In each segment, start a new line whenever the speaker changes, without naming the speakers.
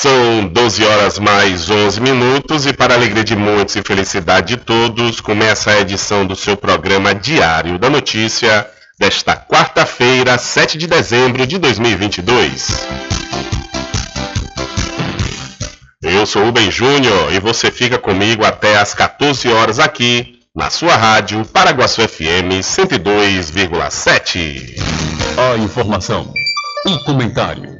São 12 horas mais 11 minutos e para alegria de muitos e felicidade de todos, começa a edição do seu programa Diário da Notícia desta quarta-feira, 7 de dezembro de 2022. Eu sou Rubem Júnior e você fica comigo até às 14 horas aqui na sua rádio Paraguaçu FM 102,7.
A informação o comentário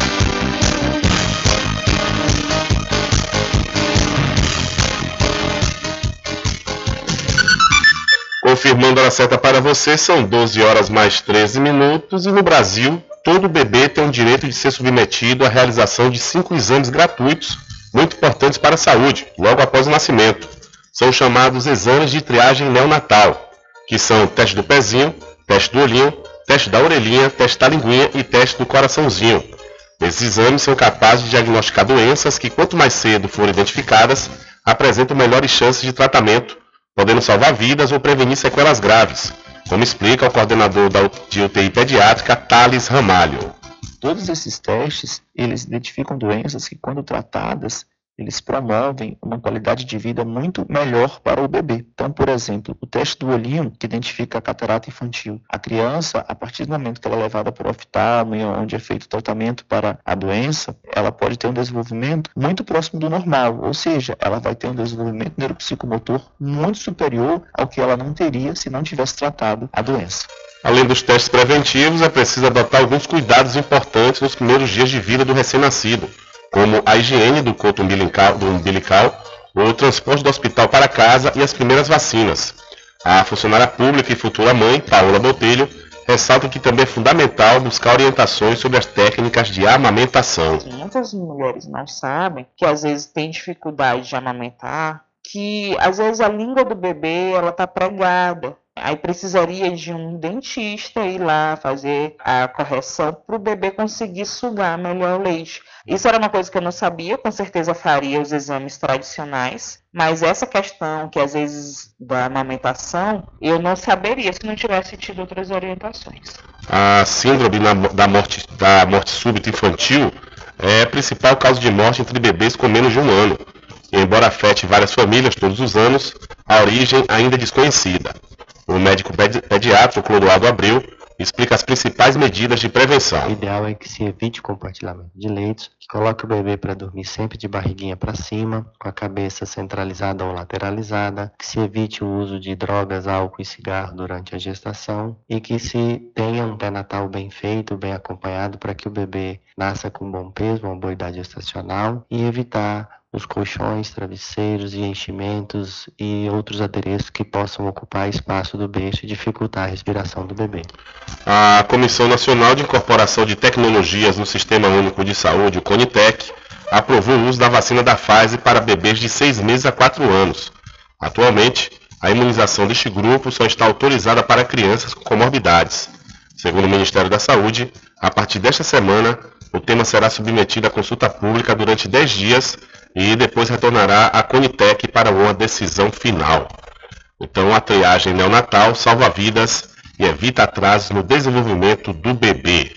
Confirmando a certa para você, são 12 horas mais 13 minutos e no Brasil, todo bebê tem o direito de ser submetido à realização de cinco exames gratuitos, muito importantes para a saúde, logo após o nascimento. São chamados exames de triagem neonatal, que são teste do pezinho, teste do olhinho, teste da orelhinha, teste da linguinha e teste do coraçãozinho. Esses exames são capazes de diagnosticar doenças que, quanto mais cedo forem identificadas, apresentam melhores chances de tratamento podendo salvar vidas ou prevenir sequelas graves, como explica o coordenador da de UTI pediátrica, Thales Ramalho.
Todos esses testes, eles identificam doenças que, quando tratadas, eles promovem uma qualidade de vida muito melhor para o bebê. Então, por exemplo, o teste do olhinho, que identifica a catarata infantil. A criança, a partir do momento que ela é levada para o oftalmo, onde é feito o tratamento para a doença, ela pode ter um desenvolvimento muito próximo do normal, ou seja, ela vai ter um desenvolvimento neuropsicomotor muito superior ao que ela não teria se não tivesse tratado a doença.
Além dos testes preventivos, é preciso adotar alguns cuidados importantes nos primeiros dias de vida do recém-nascido como a higiene do coto umbilical, do umbilical, o transporte do hospital para casa e as primeiras vacinas. A funcionária pública e futura mãe, Paola Botelho, ressalta que também é fundamental buscar orientações sobre as técnicas de amamentação.
Muitas mulheres não sabem que às vezes têm dificuldade de amamentar, que às vezes a língua do bebê ela está pregada Aí precisaria de um dentista ir lá fazer a correção para o bebê conseguir sugar melhor o leite. Isso era uma coisa que eu não sabia, com certeza faria os exames tradicionais, mas essa questão que às vezes da amamentação, eu não saberia se não tivesse tido outras orientações.
A síndrome da morte, da morte súbita infantil é a principal causa de morte entre bebês com menos de um ano. Embora afete várias famílias todos os anos, a origem ainda é desconhecida. O médico pediatra Clodoaldo Abreu explica as principais medidas de prevenção.
O ideal é que se evite o compartilhamento de leitos, que coloque o bebê para dormir sempre de barriguinha para cima, com a cabeça centralizada ou lateralizada, que se evite o uso de drogas, álcool e cigarro durante a gestação e que se tenha um pré-natal bem feito, bem acompanhado para que o bebê nasça com bom peso, uma boa idade gestacional e evitar os colchões, travesseiros e enchimentos e outros adereços que possam ocupar espaço do berço e dificultar a respiração do bebê.
A Comissão Nacional de Incorporação de Tecnologias no Sistema Único de Saúde, o CONITEC, aprovou o uso da vacina da Pfizer para bebês de 6 meses a 4 anos. Atualmente, a imunização deste grupo só está autorizada para crianças com comorbidades. Segundo o Ministério da Saúde, a partir desta semana, o tema será submetido à consulta pública durante 10 dias e depois retornará à Conitec para uma decisão final. Então, a triagem neonatal salva vidas e evita atrasos no desenvolvimento do bebê.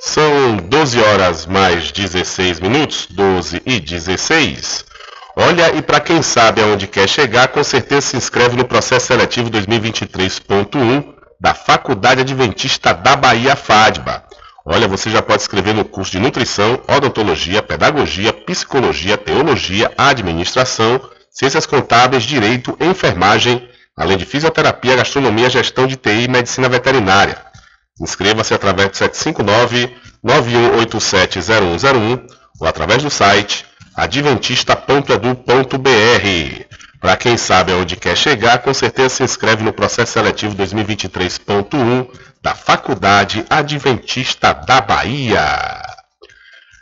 São 12 horas mais 16 minutos, 12 e 16. Olha, e para quem sabe aonde quer chegar, com certeza se inscreve no processo seletivo 2023.1 da Faculdade Adventista da Bahia FADBA. Olha, você já pode escrever no curso de nutrição, odontologia, pedagogia, psicologia, teologia, administração, ciências contábeis, direito, enfermagem, além de fisioterapia, gastronomia, gestão de TI e medicina veterinária. Inscreva-se através do 759-9187-0101 ou através do site adventista.edu.br. Para quem sabe aonde quer chegar, com certeza se inscreve no processo seletivo 2023.1 da Faculdade Adventista da Bahia.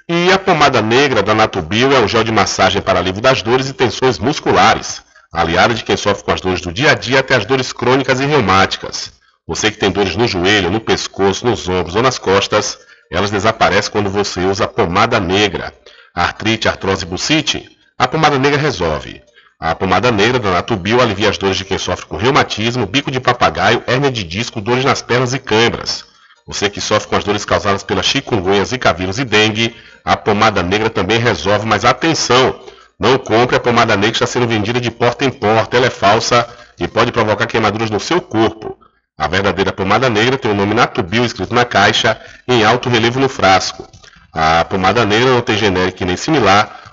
E a pomada negra da Natubio é um gel de massagem para alívio das dores e tensões musculares, aliada de quem sofre com as dores do dia a dia até as dores crônicas e reumáticas. Você que tem dores no joelho, no pescoço, nos ombros ou nas costas, elas desaparecem quando você usa a pomada negra. Artrite, artrose e bucite, a pomada negra resolve. A pomada negra da Natubio alivia as dores de quem sofre com reumatismo, bico de papagaio, hérnia de disco, dores nas pernas e câimbras. Você que sofre com as dores causadas pelas chikungunya, zika vírus e dengue, a pomada negra também resolve, mas atenção! Não compre a pomada negra que está sendo vendida de porta em porta, ela é falsa e pode provocar queimaduras no seu corpo. A verdadeira pomada negra tem o nome Natubio escrito na caixa em alto relevo no frasco. A pomada negra não tem genérico nem similar,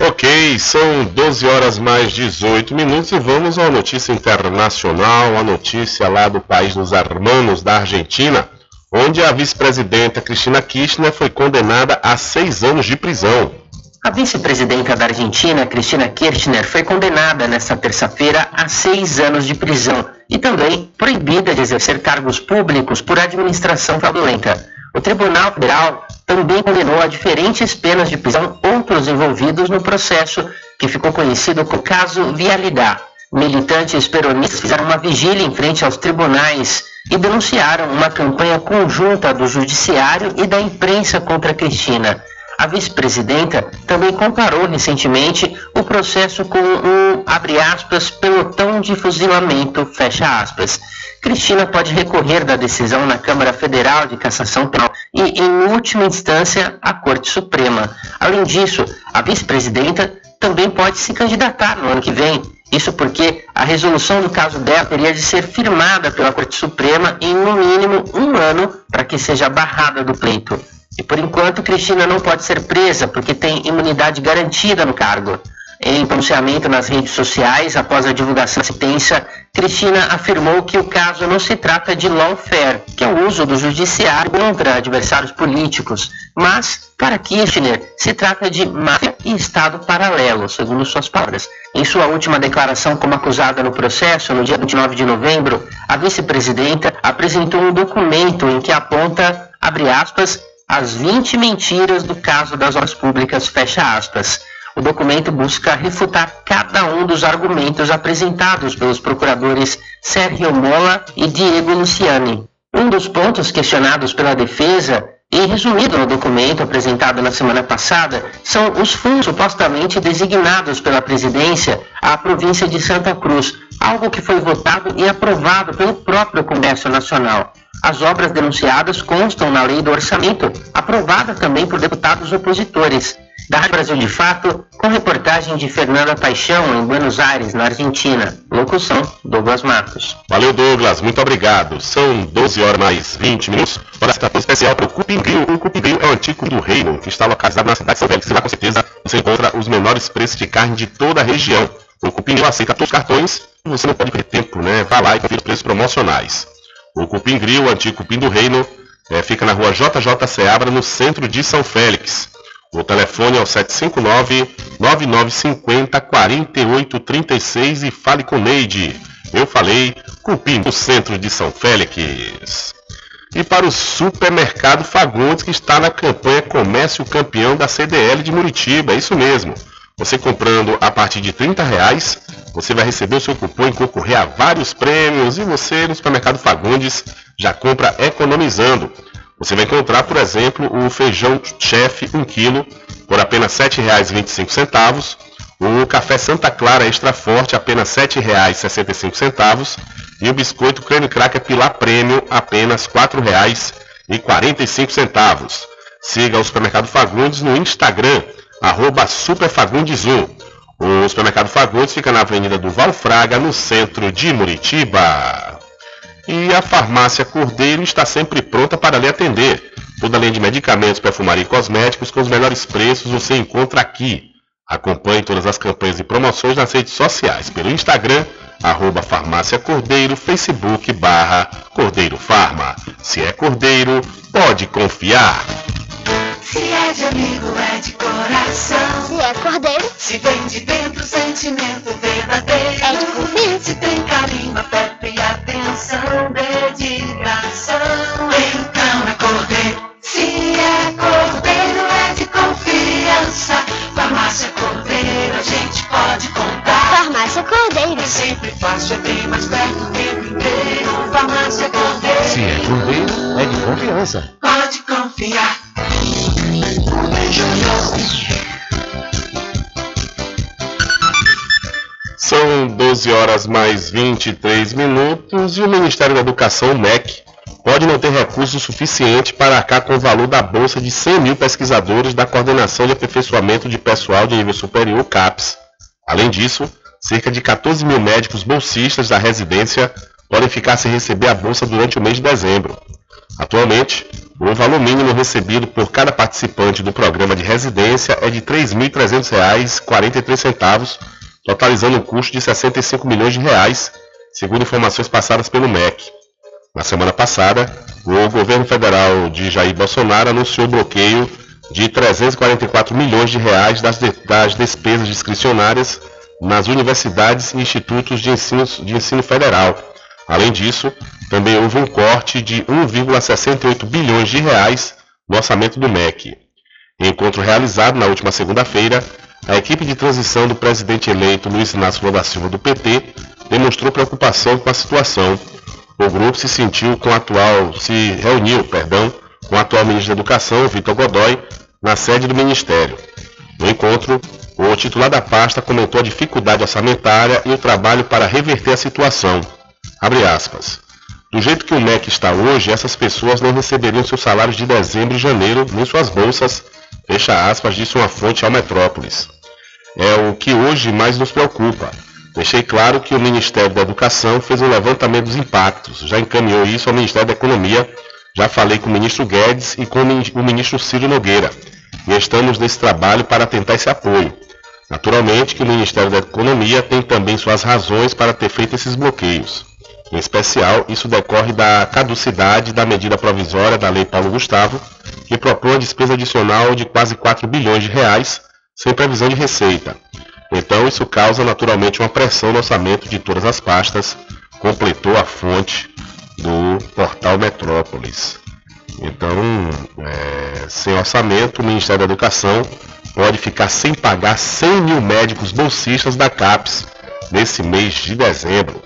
Ok, são 12 horas mais 18 minutos e vamos à notícia internacional, a notícia lá do país dos hermanos da Argentina, onde a vice-presidenta Cristina Kirchner foi condenada a seis anos de prisão.
A vice-presidenta da Argentina, Cristina Kirchner, foi condenada nesta terça-feira a seis anos de prisão e também proibida de exercer cargos públicos por administração fraudulenta. O Tribunal Federal também condenou a diferentes penas de prisão outros envolvidos no processo que ficou conhecido como caso Vialidade. Militantes peronistas fizeram uma vigília em frente aos tribunais e denunciaram uma campanha conjunta do judiciário e da imprensa contra Cristina. A vice-presidenta também comparou recentemente o processo com um, abre aspas, pelotão de fuzilamento, fecha aspas. Cristina pode recorrer da decisão na Câmara Federal de Cassação Penal e, em última instância, à Corte Suprema. Além disso, a vice-presidenta também pode se candidatar no ano que vem. Isso porque a resolução do caso dela teria de ser firmada pela Corte Suprema em, no mínimo, um ano para que seja barrada do pleito. E por enquanto, Cristina não pode ser presa porque tem imunidade garantida no cargo. Em pronunciamento nas redes sociais, após a divulgação da sentença, Cristina afirmou que o caso não se trata de lawfare, que é o uso do judiciário contra adversários políticos, mas, para Kirchner, se trata de máfia e Estado paralelo, segundo suas palavras. Em sua última declaração como acusada no processo, no dia 29 de novembro, a vice-presidenta apresentou um documento em que aponta, abre aspas, as 20 mentiras do caso das obras públicas, fecha aspas. O documento busca refutar cada um dos argumentos apresentados pelos procuradores Sérgio Mola e Diego Luciani. Um dos pontos questionados pela defesa e resumido no documento apresentado na semana passada, são os fundos supostamente designados pela presidência à província de Santa Cruz, algo que foi votado e aprovado pelo próprio Congresso Nacional. As obras denunciadas constam na lei do orçamento, aprovada também por deputados opositores. Da Rádio Brasil de Fato, com reportagem de Fernanda Paixão, em Buenos Aires, na Argentina. Locução, Douglas Matos.
Valeu, Douglas. Muito obrigado. São 12 horas mais 20 minutos. Hora estação especial para o Cupim Grill. O Cupim Grill é o antigo do reino, que está localizado na cidade de São Félix. E lá, com certeza, você encontra os menores preços de carne de toda a região. O Cupim Grill aceita todos os cartões e você não pode perder tempo, né? Vá lá e confira os preços promocionais. O Cupim Grill, o antigo Cupim do Reino, é, fica na rua JJ Seabra, no centro de São Félix. O telefone é o 759-9950-4836 e fale com Neide. Eu falei, Cupim, no centro de São Félix. E para o supermercado Fagundes, que está na campanha Comércio Campeão da CDL de Muritiba, é isso mesmo. Você comprando a partir de 30 reais, você vai receber o seu cupom e concorrer a vários prêmios. E você no supermercado Fagundes já compra economizando. Você vai encontrar, por exemplo, o feijão chefe 1 kg por apenas R$ 7,25, o café Santa Clara extra forte apenas R$ 7,65 e o biscoito creme cracker Pilar Prêmio apenas R$ 4,45. Siga o Supermercado Fagundes no Instagram, arroba Superfagundes1. O supermercado Fagundes fica na Avenida do Valfraga, no centro de Muritiba. E a farmácia Cordeiro está sempre pronta para lhe atender. Toda além de medicamentos, perfumaria e cosméticos com os melhores preços você encontra aqui. Acompanhe todas as campanhas e promoções nas redes sociais, pelo Instagram, arroba farmácia Cordeiro, Facebook barra Cordeiro Farma. Se é Cordeiro, pode confiar.
Se é de amigo, é de coração.
Se é cordeiro,
Se vem de dentro, sentimento verdadeiro.
É de confiança.
Se tem carinho, afeto e dedicação. Então é cordeiro. Se é cordeiro, é de confiança. Farmácia Cordeiro, a gente pode contar.
farmácia cordeiro.
É sempre fácil, é bem mais perto o tempo inteiro. Farmácia Cordeiro.
Se é cordeiro, é de confiança.
Pode confiar.
São 12 horas mais 23 minutos e o Ministério da Educação, o MEC, pode não ter recursos suficiente para arcar com o valor da bolsa de 100 mil pesquisadores da Coordenação de Aperfeiçoamento de Pessoal de Nível Superior, CAPES. Além disso, cerca de 14 mil médicos bolsistas da residência podem ficar sem receber a bolsa durante o mês de dezembro. Atualmente, o valor mínimo recebido por cada participante do programa de residência é de R$ 3.300,43, totalizando um custo de 65 milhões de reais, segundo informações passadas pelo MEC. Na semana passada, o governo federal de Jair Bolsonaro anunciou o bloqueio de 344 milhões de reais das, de- das despesas discricionárias nas universidades e institutos de ensino, de ensino federal. Além disso, também houve um corte de 1,68 bilhões de reais no orçamento do MEC. Em encontro realizado na última segunda-feira, a equipe de transição do presidente eleito Luiz Inácio Lula da Silva do PT demonstrou preocupação com a situação. O grupo se sentiu com o atual, se reuniu, perdão, com o atual ministro da Educação, Vitor Godoy, na sede do ministério. No encontro, o titular da pasta comentou a dificuldade orçamentária e o trabalho para reverter a situação. Abre aspas. Do jeito que o MEC está hoje, essas pessoas não receberiam seus salários de dezembro e janeiro, nem suas bolsas, fecha aspas, disse uma fonte ao Metrópolis. É o que hoje mais nos preocupa. Deixei claro que o Ministério da Educação fez um levantamento dos impactos, já encaminhou isso ao Ministério da Economia, já falei com o ministro Guedes e com o mini- o ministro Ciro Nogueira, e estamos nesse trabalho para tentar esse apoio. Naturalmente que o Ministério da Economia tem também suas razões para ter feito esses bloqueios. Em especial, isso decorre da caducidade da medida provisória da Lei Paulo Gustavo, que propõe despesa adicional de quase 4 bilhões de reais, sem previsão de receita. Então, isso causa naturalmente uma pressão no orçamento de todas as pastas, completou a fonte do portal Metrópolis. Então, é, sem orçamento, o Ministério da Educação pode ficar sem pagar 100 mil médicos bolsistas da CAPES nesse mês de dezembro.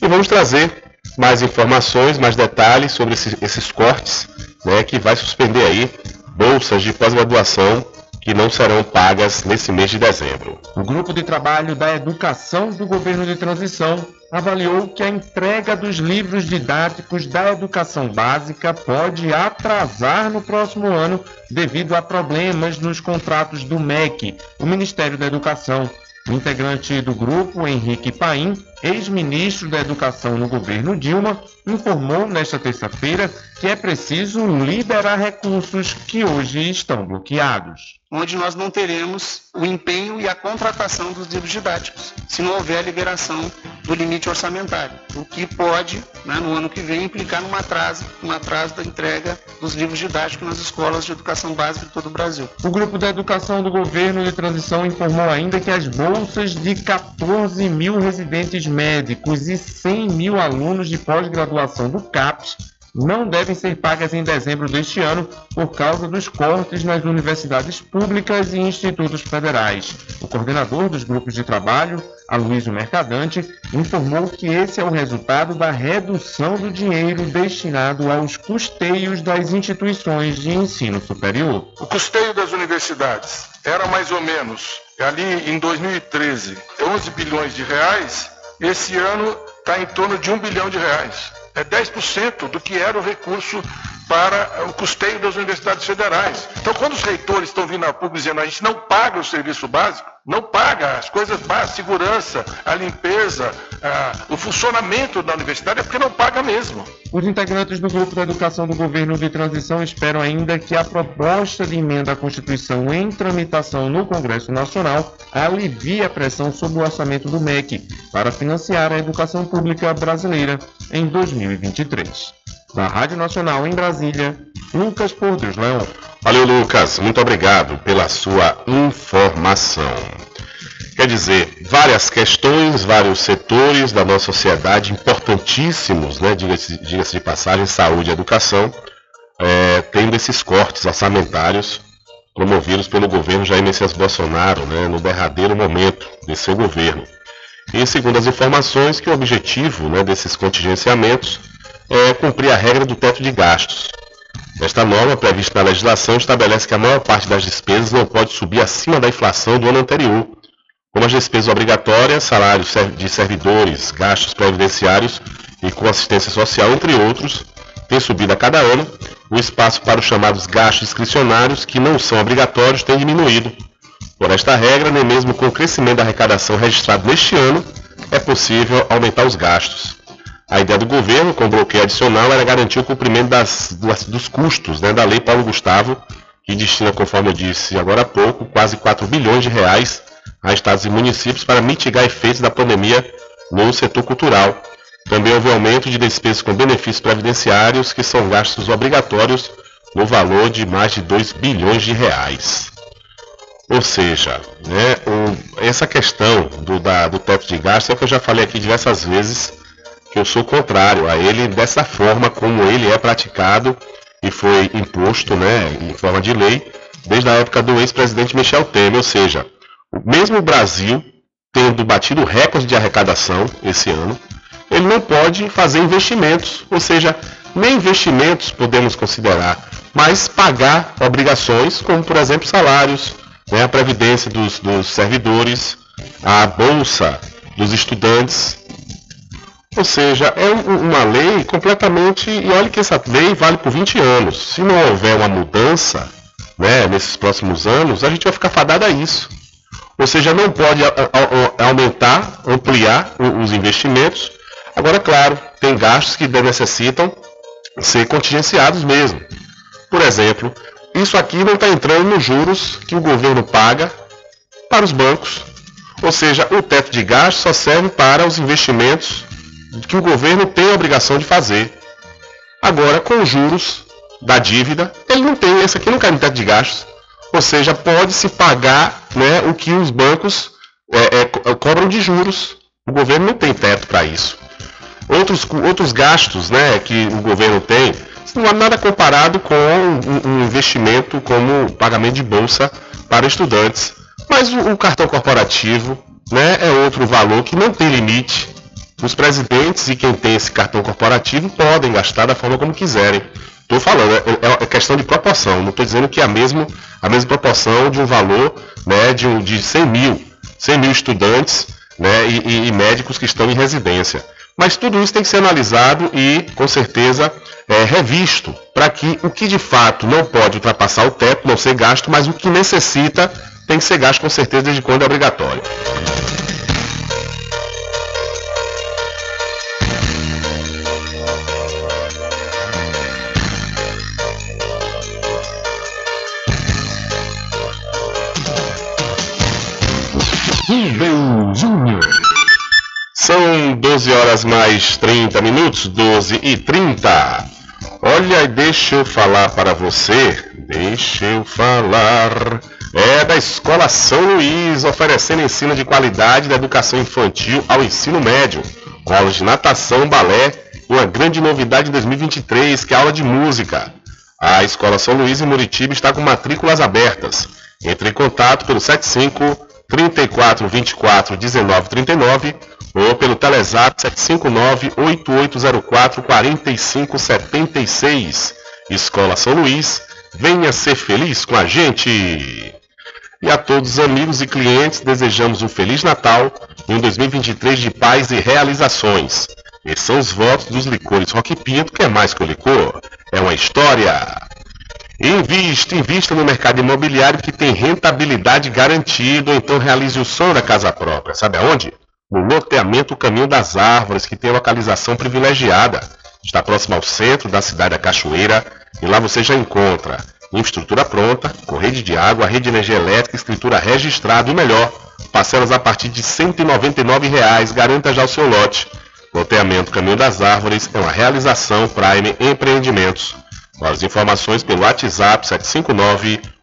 E vamos trazer mais informações, mais detalhes sobre esses, esses cortes, né, que vai suspender aí bolsas de pós-graduação que não serão pagas nesse mês de dezembro.
O grupo de trabalho da educação do governo de transição avaliou que a entrega dos livros didáticos da educação básica pode atrasar no próximo ano devido a problemas nos contratos do MEC, o Ministério da Educação. Integrante do grupo, Henrique Paim, ex-ministro da Educação no governo Dilma, informou nesta terça-feira que é preciso liberar recursos que hoje estão bloqueados.
onde nós não teremos o empenho e a contratação dos livros didáticos, se não houver a liberação do limite orçamentário, o que pode, né, no ano que vem, implicar num atraso, um atraso da entrega dos livros didáticos nas escolas de educação básica de todo o Brasil.
O grupo da educação do governo de transição informou ainda que as bolsas de 14 mil residentes médicos e 100 mil alunos de pós-graduação do CAPES não devem ser pagas em dezembro deste ano por causa dos cortes nas universidades públicas e institutos federais. O coordenador dos grupos de trabalho, Aloysio Mercadante, informou que esse é o resultado da redução do dinheiro destinado aos custeios das instituições de ensino superior.
O custeio das universidades era mais ou menos, ali em 2013, 11 bilhões de reais, esse ano está em torno de 1 bilhão de reais. É 10% do que era o recurso para o custeio das universidades federais. Então, quando os reitores estão vindo a público dizendo a gente não paga o serviço básico, não paga as coisas básicas, a segurança, a limpeza, a, o funcionamento da universidade, é porque não paga mesmo.
Os integrantes do Grupo da Educação do Governo de Transição esperam ainda que a proposta de emenda à Constituição em tramitação no Congresso Nacional alivie a pressão sobre o orçamento do MEC para financiar a educação pública brasileira em 2023. Da Rádio Nacional em Brasília, Lucas Portos Leão.
Valeu, Lucas. Muito obrigado pela sua informação. Quer dizer, várias questões, vários setores da nossa sociedade importantíssimos, né, diga-se diga de passagem, saúde e educação, é, tendo esses cortes orçamentários promovidos pelo governo Jair Messias Bolsonaro, né, no derradeiro momento de seu governo. E segundo as informações, que o objetivo né, desses contingenciamentos é cumprir a regra do teto de gastos. Esta norma, prevista na legislação, estabelece que a maior parte das despesas não pode subir acima da inflação do ano anterior, como as despesas obrigatórias, salários de servidores, gastos previdenciários e com assistência social, entre outros, tem subido a cada ano, o espaço para os chamados gastos discricionários, que não são obrigatórios, tem diminuído. Por esta regra, nem mesmo com o crescimento da arrecadação registrado neste ano, é possível aumentar os gastos. A ideia do governo, com bloqueio adicional, era garantir o cumprimento das, das, dos custos né, da Lei Paulo Gustavo, que destina, conforme eu disse agora há pouco, quase 4 bilhões de reais a estados e municípios para mitigar efeitos da pandemia no setor cultural. Também houve aumento de despesas com benefícios previdenciários, que são gastos obrigatórios no valor de mais de 2 bilhões de reais. Ou seja, né, o, essa questão do, da, do teto de gastos é o que eu já falei aqui diversas vezes, eu sou contrário a ele dessa forma como ele é praticado e foi imposto né, em forma de lei desde a época do ex-presidente Michel Temer, ou seja, mesmo o Brasil tendo batido recorde de arrecadação esse ano, ele não pode fazer investimentos, ou seja, nem investimentos podemos considerar, mas pagar obrigações, como por exemplo salários, né, a previdência dos, dos servidores, a bolsa dos estudantes, ou seja, é uma lei completamente. E olha que essa lei vale por 20 anos. Se não houver uma mudança né, nesses próximos anos, a gente vai ficar fadado a isso. Ou seja, não pode aumentar, ampliar os investimentos. Agora, claro, tem gastos que necessitam ser contingenciados mesmo. Por exemplo, isso aqui não está entrando nos juros que o governo paga para os bancos. Ou seja, o teto de gastos só serve para os investimentos que o governo tem a obrigação de fazer. Agora, com os juros da dívida, ele não tem, esse aqui não cai no teto de gastos. Ou seja, pode-se pagar né, o que os bancos é, é, cobram de juros. O governo não tem teto para isso. Outros, outros gastos né, que o governo tem, não há nada comparado com um, um investimento como pagamento de bolsa para estudantes. Mas o, o cartão corporativo né, é outro valor que não tem limite os presidentes e quem tem esse cartão corporativo podem gastar da forma como quiserem. Estou falando, é, é, questão de proporção. Não estou dizendo que é a mesma, a mesma proporção de um valor né, de, de 100 mil, 100 mil estudantes né, e, e, médicos que estão em residência. Mas tudo isso tem que ser analisado e, com certeza, é, revisto para que o que de fato não pode ultrapassar o teto, não ser gasto, mas o que necessita tem que ser gasto com certeza desde quando é obrigatório. Rubem Júnior. São 12 horas mais 30 minutos, 12 e 30. Olha, deixa eu falar para você, deixa eu falar. É da Escola São Luís, oferecendo ensino de qualidade da educação infantil ao ensino médio, com aulas de natação, balé uma grande novidade em 2023, que é a aula de música. A Escola São Luís em Muritiba está com matrículas abertas. Entre em contato pelo 75 34 24 19 39 ou pelo Telezap 759 8804 45 76. Escola São Luís, venha ser feliz com a gente! E a todos os amigos e clientes desejamos um Feliz Natal e um 2023 de paz e realizações. Esses são os votos dos licores Rock Pinto, que é mais que o licor, é uma história. Invista, invista no mercado imobiliário que tem rentabilidade garantida, então realize o sonho da casa própria. Sabe aonde? No loteamento Caminho das Árvores, que tem localização privilegiada. Está próximo ao centro da cidade da Cachoeira e lá você já encontra infraestrutura pronta, com rede de água, rede de energia elétrica, escritura registrada e melhor, parcelas a partir de 199 reais, garanta já o seu lote. Loteamento Caminho das Árvores é uma realização Prime Empreendimentos. Mais informações pelo WhatsApp 759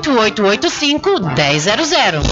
98885 1000.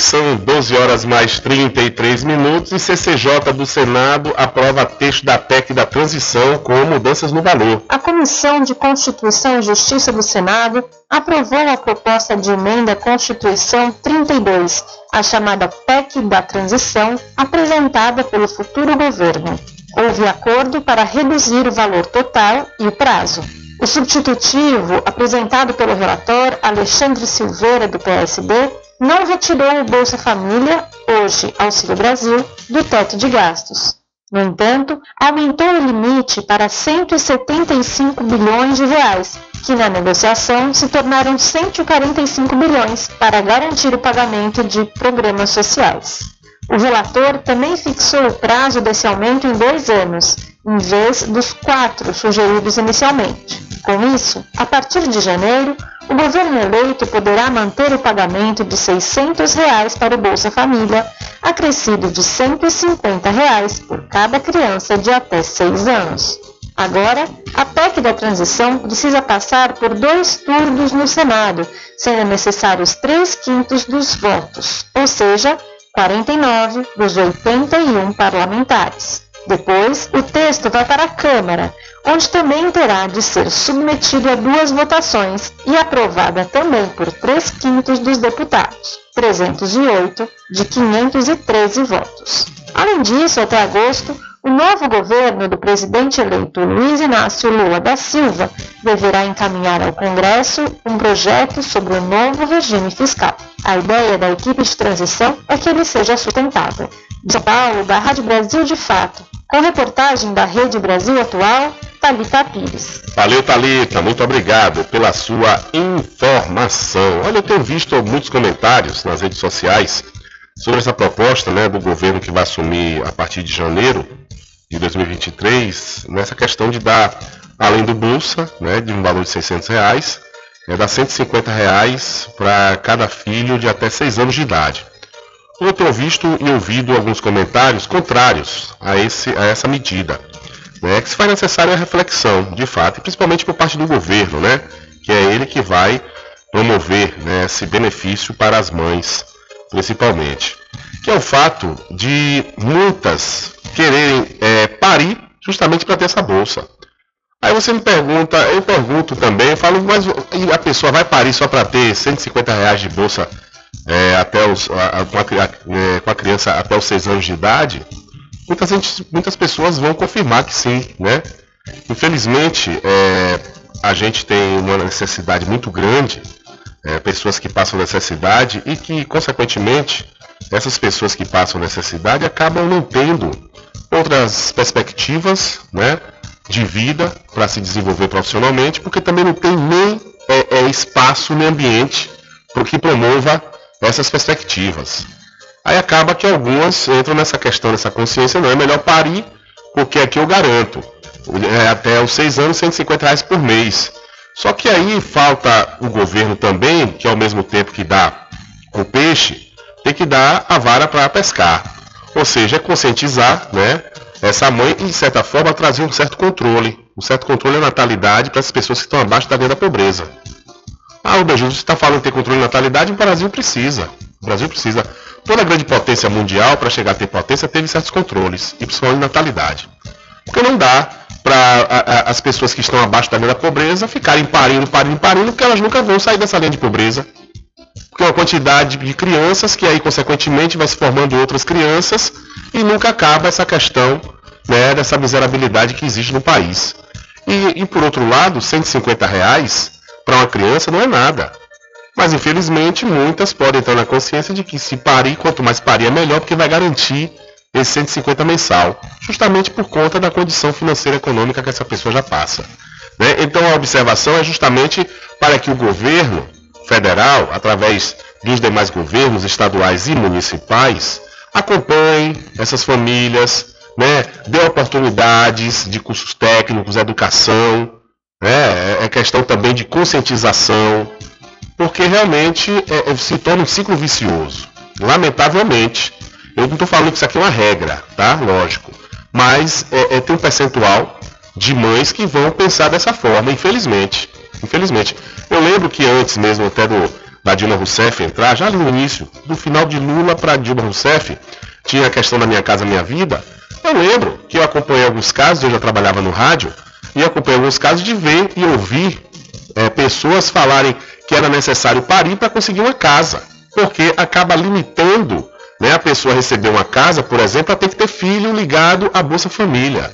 São 12 horas mais 33 minutos e CCJ do Senado aprova texto da PEC da transição com mudanças no valor.
A Comissão de Constituição e Justiça do Senado aprovou a proposta de emenda à Constituição 32, a chamada PEC da transição, apresentada pelo futuro governo. Houve acordo para reduzir o valor total e o prazo. O substitutivo, apresentado pelo relator Alexandre Silveira, do PSD, não retirou o Bolsa Família, hoje Auxílio Brasil, do teto de gastos. No entanto, aumentou o limite para 175 bilhões de reais, que na negociação se tornaram 145 bilhões para garantir o pagamento de programas sociais. O relator também fixou o prazo desse aumento em dois anos, em vez dos quatro sugeridos inicialmente. Com isso, a partir de janeiro, o governo eleito poderá manter o pagamento de 600 reais para o Bolsa Família, acrescido de 150 reais por cada criança de até 6 anos. Agora, a PEC da transição precisa passar por dois turnos no Senado, sendo necessários 3 quintos dos votos, ou seja, 49 dos 81 parlamentares. Depois, o texto vai para a Câmara, onde também terá de ser submetido a duas votações e aprovada também por 3 quintos dos deputados, 308 de 513 votos. Além disso, até agosto, o novo governo do presidente eleito Luiz Inácio Lula da Silva deverá encaminhar ao Congresso um projeto sobre o novo regime fiscal. A ideia da equipe de transição é que ele seja sustentável. De São Paulo, da Rádio Brasil de Fato, com reportagem da Rede Brasil Atual, Thalita Pires.
Valeu, Thalita, muito obrigado pela sua informação. Olha, eu tenho visto muitos comentários nas redes sociais sobre essa proposta né, do governo que vai assumir a partir de janeiro de 2023, nessa questão de dar, além do Bolsa, né, de um valor de 600 reais, é dar 150 reais para cada filho de até 6 anos de idade. Eu visto e ouvido alguns comentários contrários a, esse, a essa medida, né, que se faz necessária a reflexão, de fato, e principalmente por parte do governo, né, que é ele que vai promover né, esse benefício para as mães, principalmente. Que é o fato de muitas quererem é, parir justamente para ter essa bolsa. Aí você me pergunta, eu pergunto também, eu falo, mas a pessoa vai parir só para ter 150 reais de bolsa é, até os, a, a, com, a, é, com, a, criança até os 6 anos de idade, muitas, gente, muitas pessoas vão confirmar que sim, né? Infelizmente, é, a gente tem uma necessidade muito grande, é, pessoas que passam necessidade e que, consequentemente, essas pessoas que passam necessidade acabam não tendo outras perspectivas, né? De vida para se desenvolver profissionalmente, porque também não tem nem é, é, espaço nem ambiente para que promova essas perspectivas. Aí acaba que algumas entram nessa questão, nessa consciência, não é melhor parir, porque aqui eu garanto, é até os 6 anos, 150 reais por mês. Só que aí falta o governo também, que ao mesmo tempo que dá o peixe, tem que dar a vara para pescar. Ou seja, é conscientizar né, essa mãe e, de certa forma, trazer um certo controle. Um certo controle da natalidade para as pessoas que estão abaixo da linha da pobreza. Ah, o Bejusto está falando em ter controle de natalidade, o Brasil precisa. O Brasil precisa. Toda grande potência mundial, para chegar a ter potência, teve certos controles, e principalmente natalidade. Porque não dá para as pessoas que estão abaixo da linha da pobreza ficarem parindo, parindo, parindo, porque elas nunca vão sair dessa linha de pobreza. Porque é uma quantidade de crianças que aí, consequentemente, vai se formando outras crianças e nunca acaba essa questão né, dessa miserabilidade que existe no país. E, e por outro lado, 150 reais para uma criança não é nada. Mas infelizmente muitas podem entrar na consciência de que se parir, quanto mais parir é melhor, porque vai garantir esse 150 mensal, justamente por conta da condição financeira econômica que essa pessoa já passa. Né? Então a observação é justamente para que o governo federal, através dos demais governos estaduais e municipais, acompanhe essas famílias, né? dê oportunidades de cursos técnicos, educação, né? é questão também de conscientização, porque realmente é, é se torna um ciclo vicioso. Lamentavelmente, eu não estou falando que isso aqui é uma regra, tá? Lógico. Mas é, é, tem um percentual de mães que vão pensar dessa forma, infelizmente. Infelizmente. Eu lembro que antes mesmo até do, da Dilma Rousseff entrar, já no início, do final de Lula para Dilma Rousseff, tinha a questão da minha casa, minha vida. Eu lembro que eu acompanhei alguns casos, eu já trabalhava no rádio, e acompanhei alguns casos de ver e ouvir é, pessoas falarem que era necessário parir para conseguir uma casa, porque acaba limitando né, a pessoa receber uma casa, por exemplo, ela tem que ter filho ligado à Bolsa Família.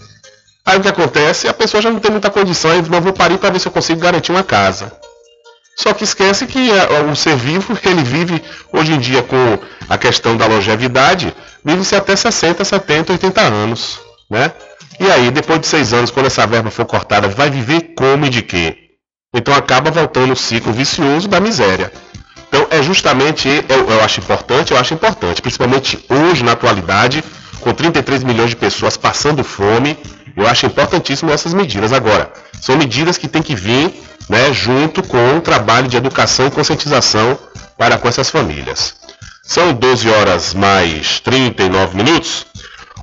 Aí o que acontece? A pessoa já não tem muita condição, aí não vou parir para ver se eu consigo garantir uma casa. Só que esquece que é, o ser vivo, ele vive hoje em dia com a questão da longevidade, vive-se até 60, 70, 80 anos. Né? E aí, depois de seis anos, quando essa verba for cortada, vai viver como e de quê? Então acaba voltando o ciclo vicioso da miséria. Então é justamente, eu, eu acho importante, eu acho importante, principalmente hoje na atualidade, com 33 milhões de pessoas passando fome, eu acho importantíssimo essas medidas. Agora, são medidas que têm que vir né, junto com o trabalho de educação e conscientização para com essas famílias. São 12 horas mais 39 minutos.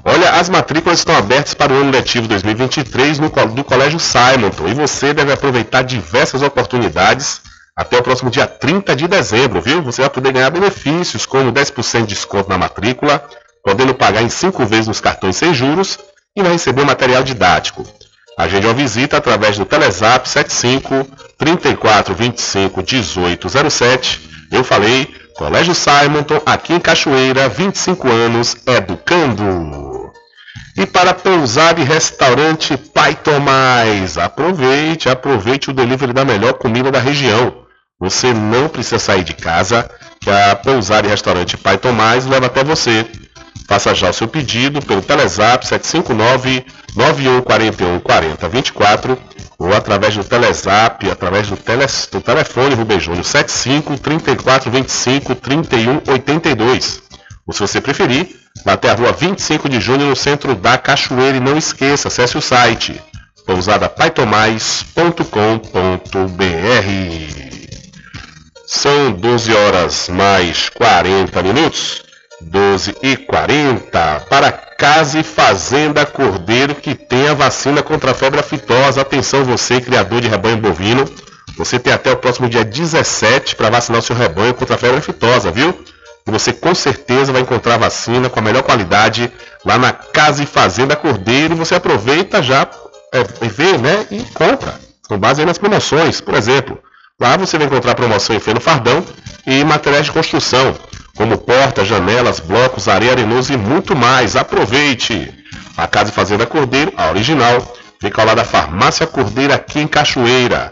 Olha, as matrículas estão abertas para o ano letivo 2023 no, do Colégio Simonton e você deve aproveitar diversas oportunidades até o próximo dia 30 de dezembro, viu? Você vai poder ganhar benefícios como 10% de desconto na matrícula, podendo pagar em 5 vezes nos cartões sem juros e vai receber material didático. Agende uma visita através do Telezap 75 34 25 1807. Eu falei, Colégio Simonton, aqui em Cachoeira, 25 anos, educando. E para pousar e restaurante Pai Tomás, aproveite, aproveite o delivery da melhor comida da região. Você não precisa sair de casa, que a Pousar e Restaurante Pai Tomás leva até você. Faça já o seu pedido pelo Telezap 759 9141 4024 ou através do Telezap, através do, tele, do telefone Rubem Júnior 75 34 25 31 82. Ou se você preferir, vá até a rua 25 de junho no centro da Cachoeira e não esqueça, acesse o site pousadapaitomais.com.br são 12 horas mais 40 minutos. 12 e 40 para Casa e Fazenda Cordeiro que tem a vacina contra a febre aftosa. Atenção você, criador de rebanho bovino. Você tem até o próximo dia 17 para vacinar o seu rebanho contra a febre aftosa, viu? Você com certeza vai encontrar vacina com a melhor qualidade lá na Casa e Fazenda Cordeiro. Você aproveita já, é, vê, né? E compra. Com base nas promoções, por exemplo. Lá você vai encontrar promoção em feno fardão e materiais de construção, como portas, janelas, blocos, areia arenoso e muito mais. Aproveite! A Casa e Fazenda Cordeiro, a original, fica ao lado da Farmácia Cordeiro aqui em Cachoeira.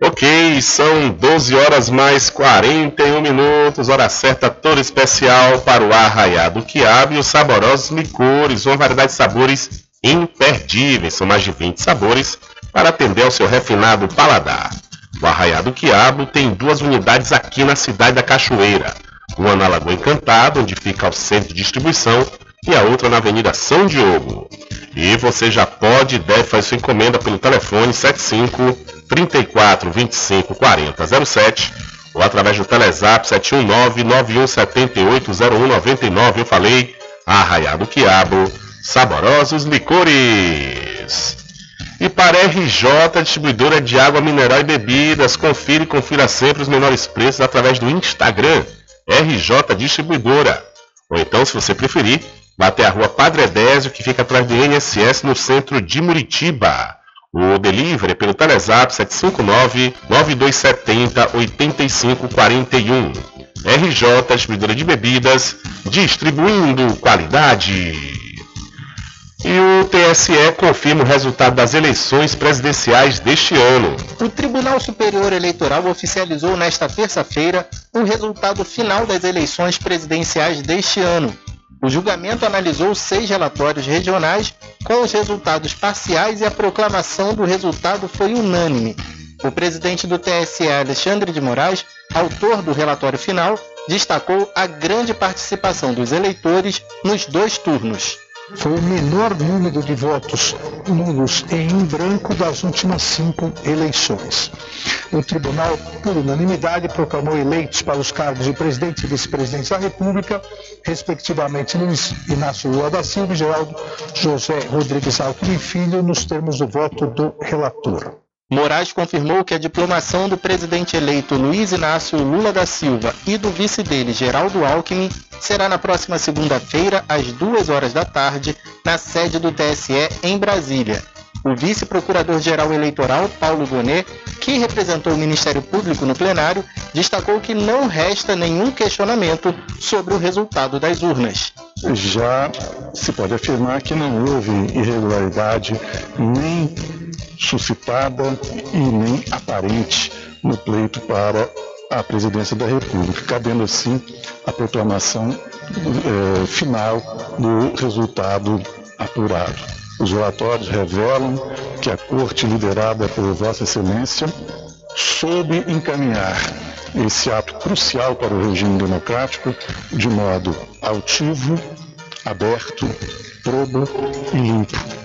Ok, são 12 horas mais 41 minutos, hora certa toda especial para o arraiado quiabo e os saborosos licores, uma variedade de sabores imperdíveis, são mais de 20 sabores para atender ao seu refinado paladar. O Arraiado Quiabo tem duas unidades aqui na cidade da Cachoeira, uma na Lagoa Encantada, onde fica o centro de distribuição, e a outra na Avenida São Diogo. E você já pode e deve fazer sua encomenda pelo telefone 75 34 25 40 07 ou através do Telezap 719 9178 0199. Eu falei, Arraiado Quiabo, saborosos licores. E para RJ, distribuidora de água mineral e bebidas, confira e confira sempre os menores preços através do Instagram, RJ Distribuidora. Ou então, se você preferir, vá até a rua Padre Edésio, que fica atrás do INSS, no centro de Muritiba. O delivery é pelo Telezap 759-9270-8541. RJ Distribuidora de Bebidas, distribuindo qualidade. E o TSE confirma o resultado das eleições presidenciais deste ano.
O Tribunal Superior Eleitoral oficializou nesta terça-feira o resultado final das eleições presidenciais deste ano. O julgamento analisou seis relatórios regionais com os resultados parciais e a proclamação do resultado foi unânime. O presidente do TSE, Alexandre de Moraes, autor do relatório final, destacou a grande participação dos eleitores nos dois turnos
foi o menor número de votos nulos em branco das últimas cinco eleições. O tribunal, por unanimidade, proclamou eleitos para os cargos de presidente e vice-presidente da República, respectivamente Luiz Inácio Lula da Silva e Geraldo José Rodrigues Alckmin Filho, nos termos do voto do relator.
Moraes confirmou que a diplomação do presidente eleito Luiz Inácio Lula da Silva e do vice dele, Geraldo Alckmin, será na próxima segunda-feira, às duas horas da tarde, na sede do TSE em Brasília. O vice-procurador-geral eleitoral, Paulo Gonet, que representou o Ministério Público no plenário, destacou que não resta nenhum questionamento sobre o resultado das urnas.
Já se pode afirmar que não houve irregularidade nem suscitada e nem aparente no pleito para a presidência da República, cabendo assim a proclamação eh, final do resultado apurado. Os relatórios revelam que a Corte, liderada por Vossa Excelência, soube encaminhar esse ato crucial para o regime democrático de modo altivo, aberto, probo e limpo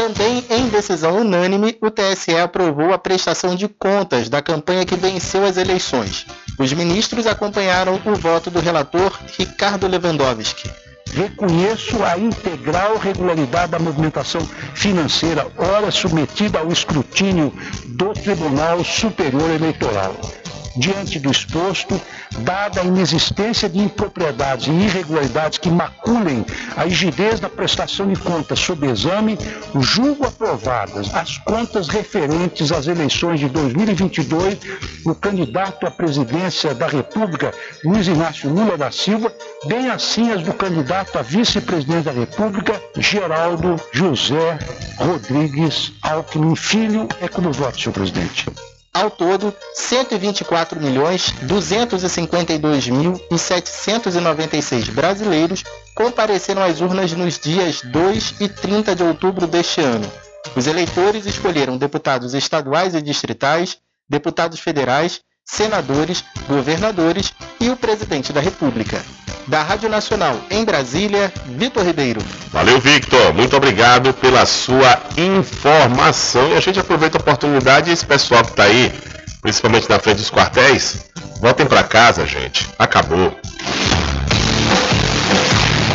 também em decisão unânime, o TSE aprovou a prestação de contas da campanha que venceu as eleições. Os ministros acompanharam o voto do relator Ricardo Lewandowski.
Reconheço a integral regularidade da movimentação financeira, ora submetida ao escrutínio do Tribunal Superior Eleitoral diante do exposto, dada a inexistência de impropriedades e irregularidades que maculem a rigidez da prestação de contas sob exame, julgo aprovadas as contas referentes às eleições de 2022 do candidato à presidência da República, Luiz Inácio Lula da Silva, bem assim as do candidato a vice-presidente da República, Geraldo José Rodrigues Alckmin Filho. É como voto, senhor presidente.
Ao todo, 124.252.796 brasileiros compareceram às urnas nos dias 2 e 30 de outubro deste ano. Os eleitores escolheram deputados estaduais e distritais, deputados federais, senadores, governadores e o presidente da República. Da Rádio Nacional em Brasília, Vitor Ribeiro.
Valeu, Victor. Muito obrigado pela sua informação. E a gente aproveita a oportunidade, esse pessoal que está aí, principalmente na frente dos quartéis, voltem para casa, gente. Acabou.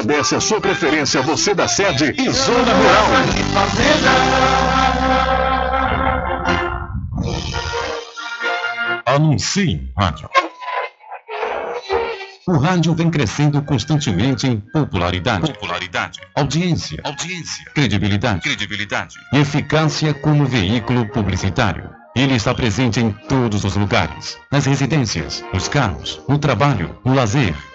agradece a sua preferência, você da sede e Zona Rural.
Anuncie rádio. O rádio vem crescendo constantemente em popularidade, popularidade, audiência, audiência, credibilidade, credibilidade e eficácia como veículo publicitário. Ele está presente em todos os lugares, nas residências, nos carros, no trabalho, no lazer.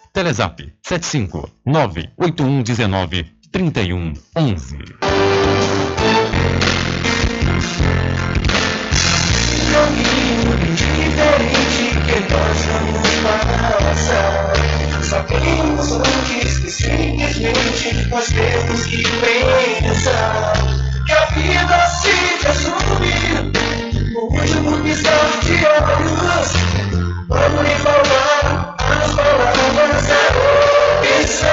75 98119 3111.
caminho diferente que nós. Sabemos antes que simplesmente nós temos que pensar que a vida se último de olhos. Quando lhe falar as palavras da opção.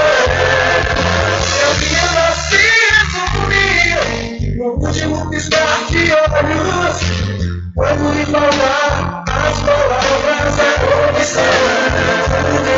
Que a vida se resume no último piscar de olhos. Quando lhe falar as palavras da opção.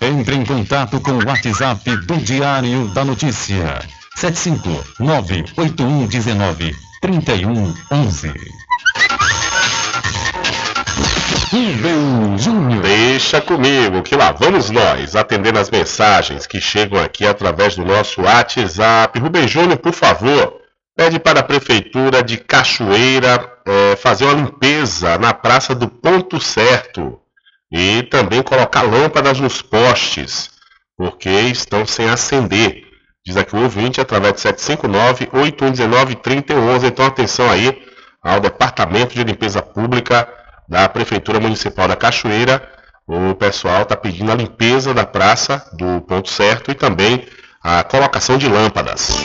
Entre em contato com o WhatsApp do Diário da Notícia. 759-8119-3111. Rubem Júnior.
Deixa comigo que lá vamos nós, atendendo as mensagens que chegam aqui através do nosso WhatsApp. Rubem Júnior, por favor, pede para a Prefeitura de Cachoeira eh, fazer uma limpeza na Praça do Ponto Certo e também colocar lâmpadas nos postes, porque estão sem acender. Diz aqui o ouvinte através de 759-8119-3011. Então atenção aí ao Departamento de Limpeza Pública da Prefeitura Municipal da Cachoeira. O pessoal está pedindo a limpeza da praça do ponto certo e também a colocação de lâmpadas.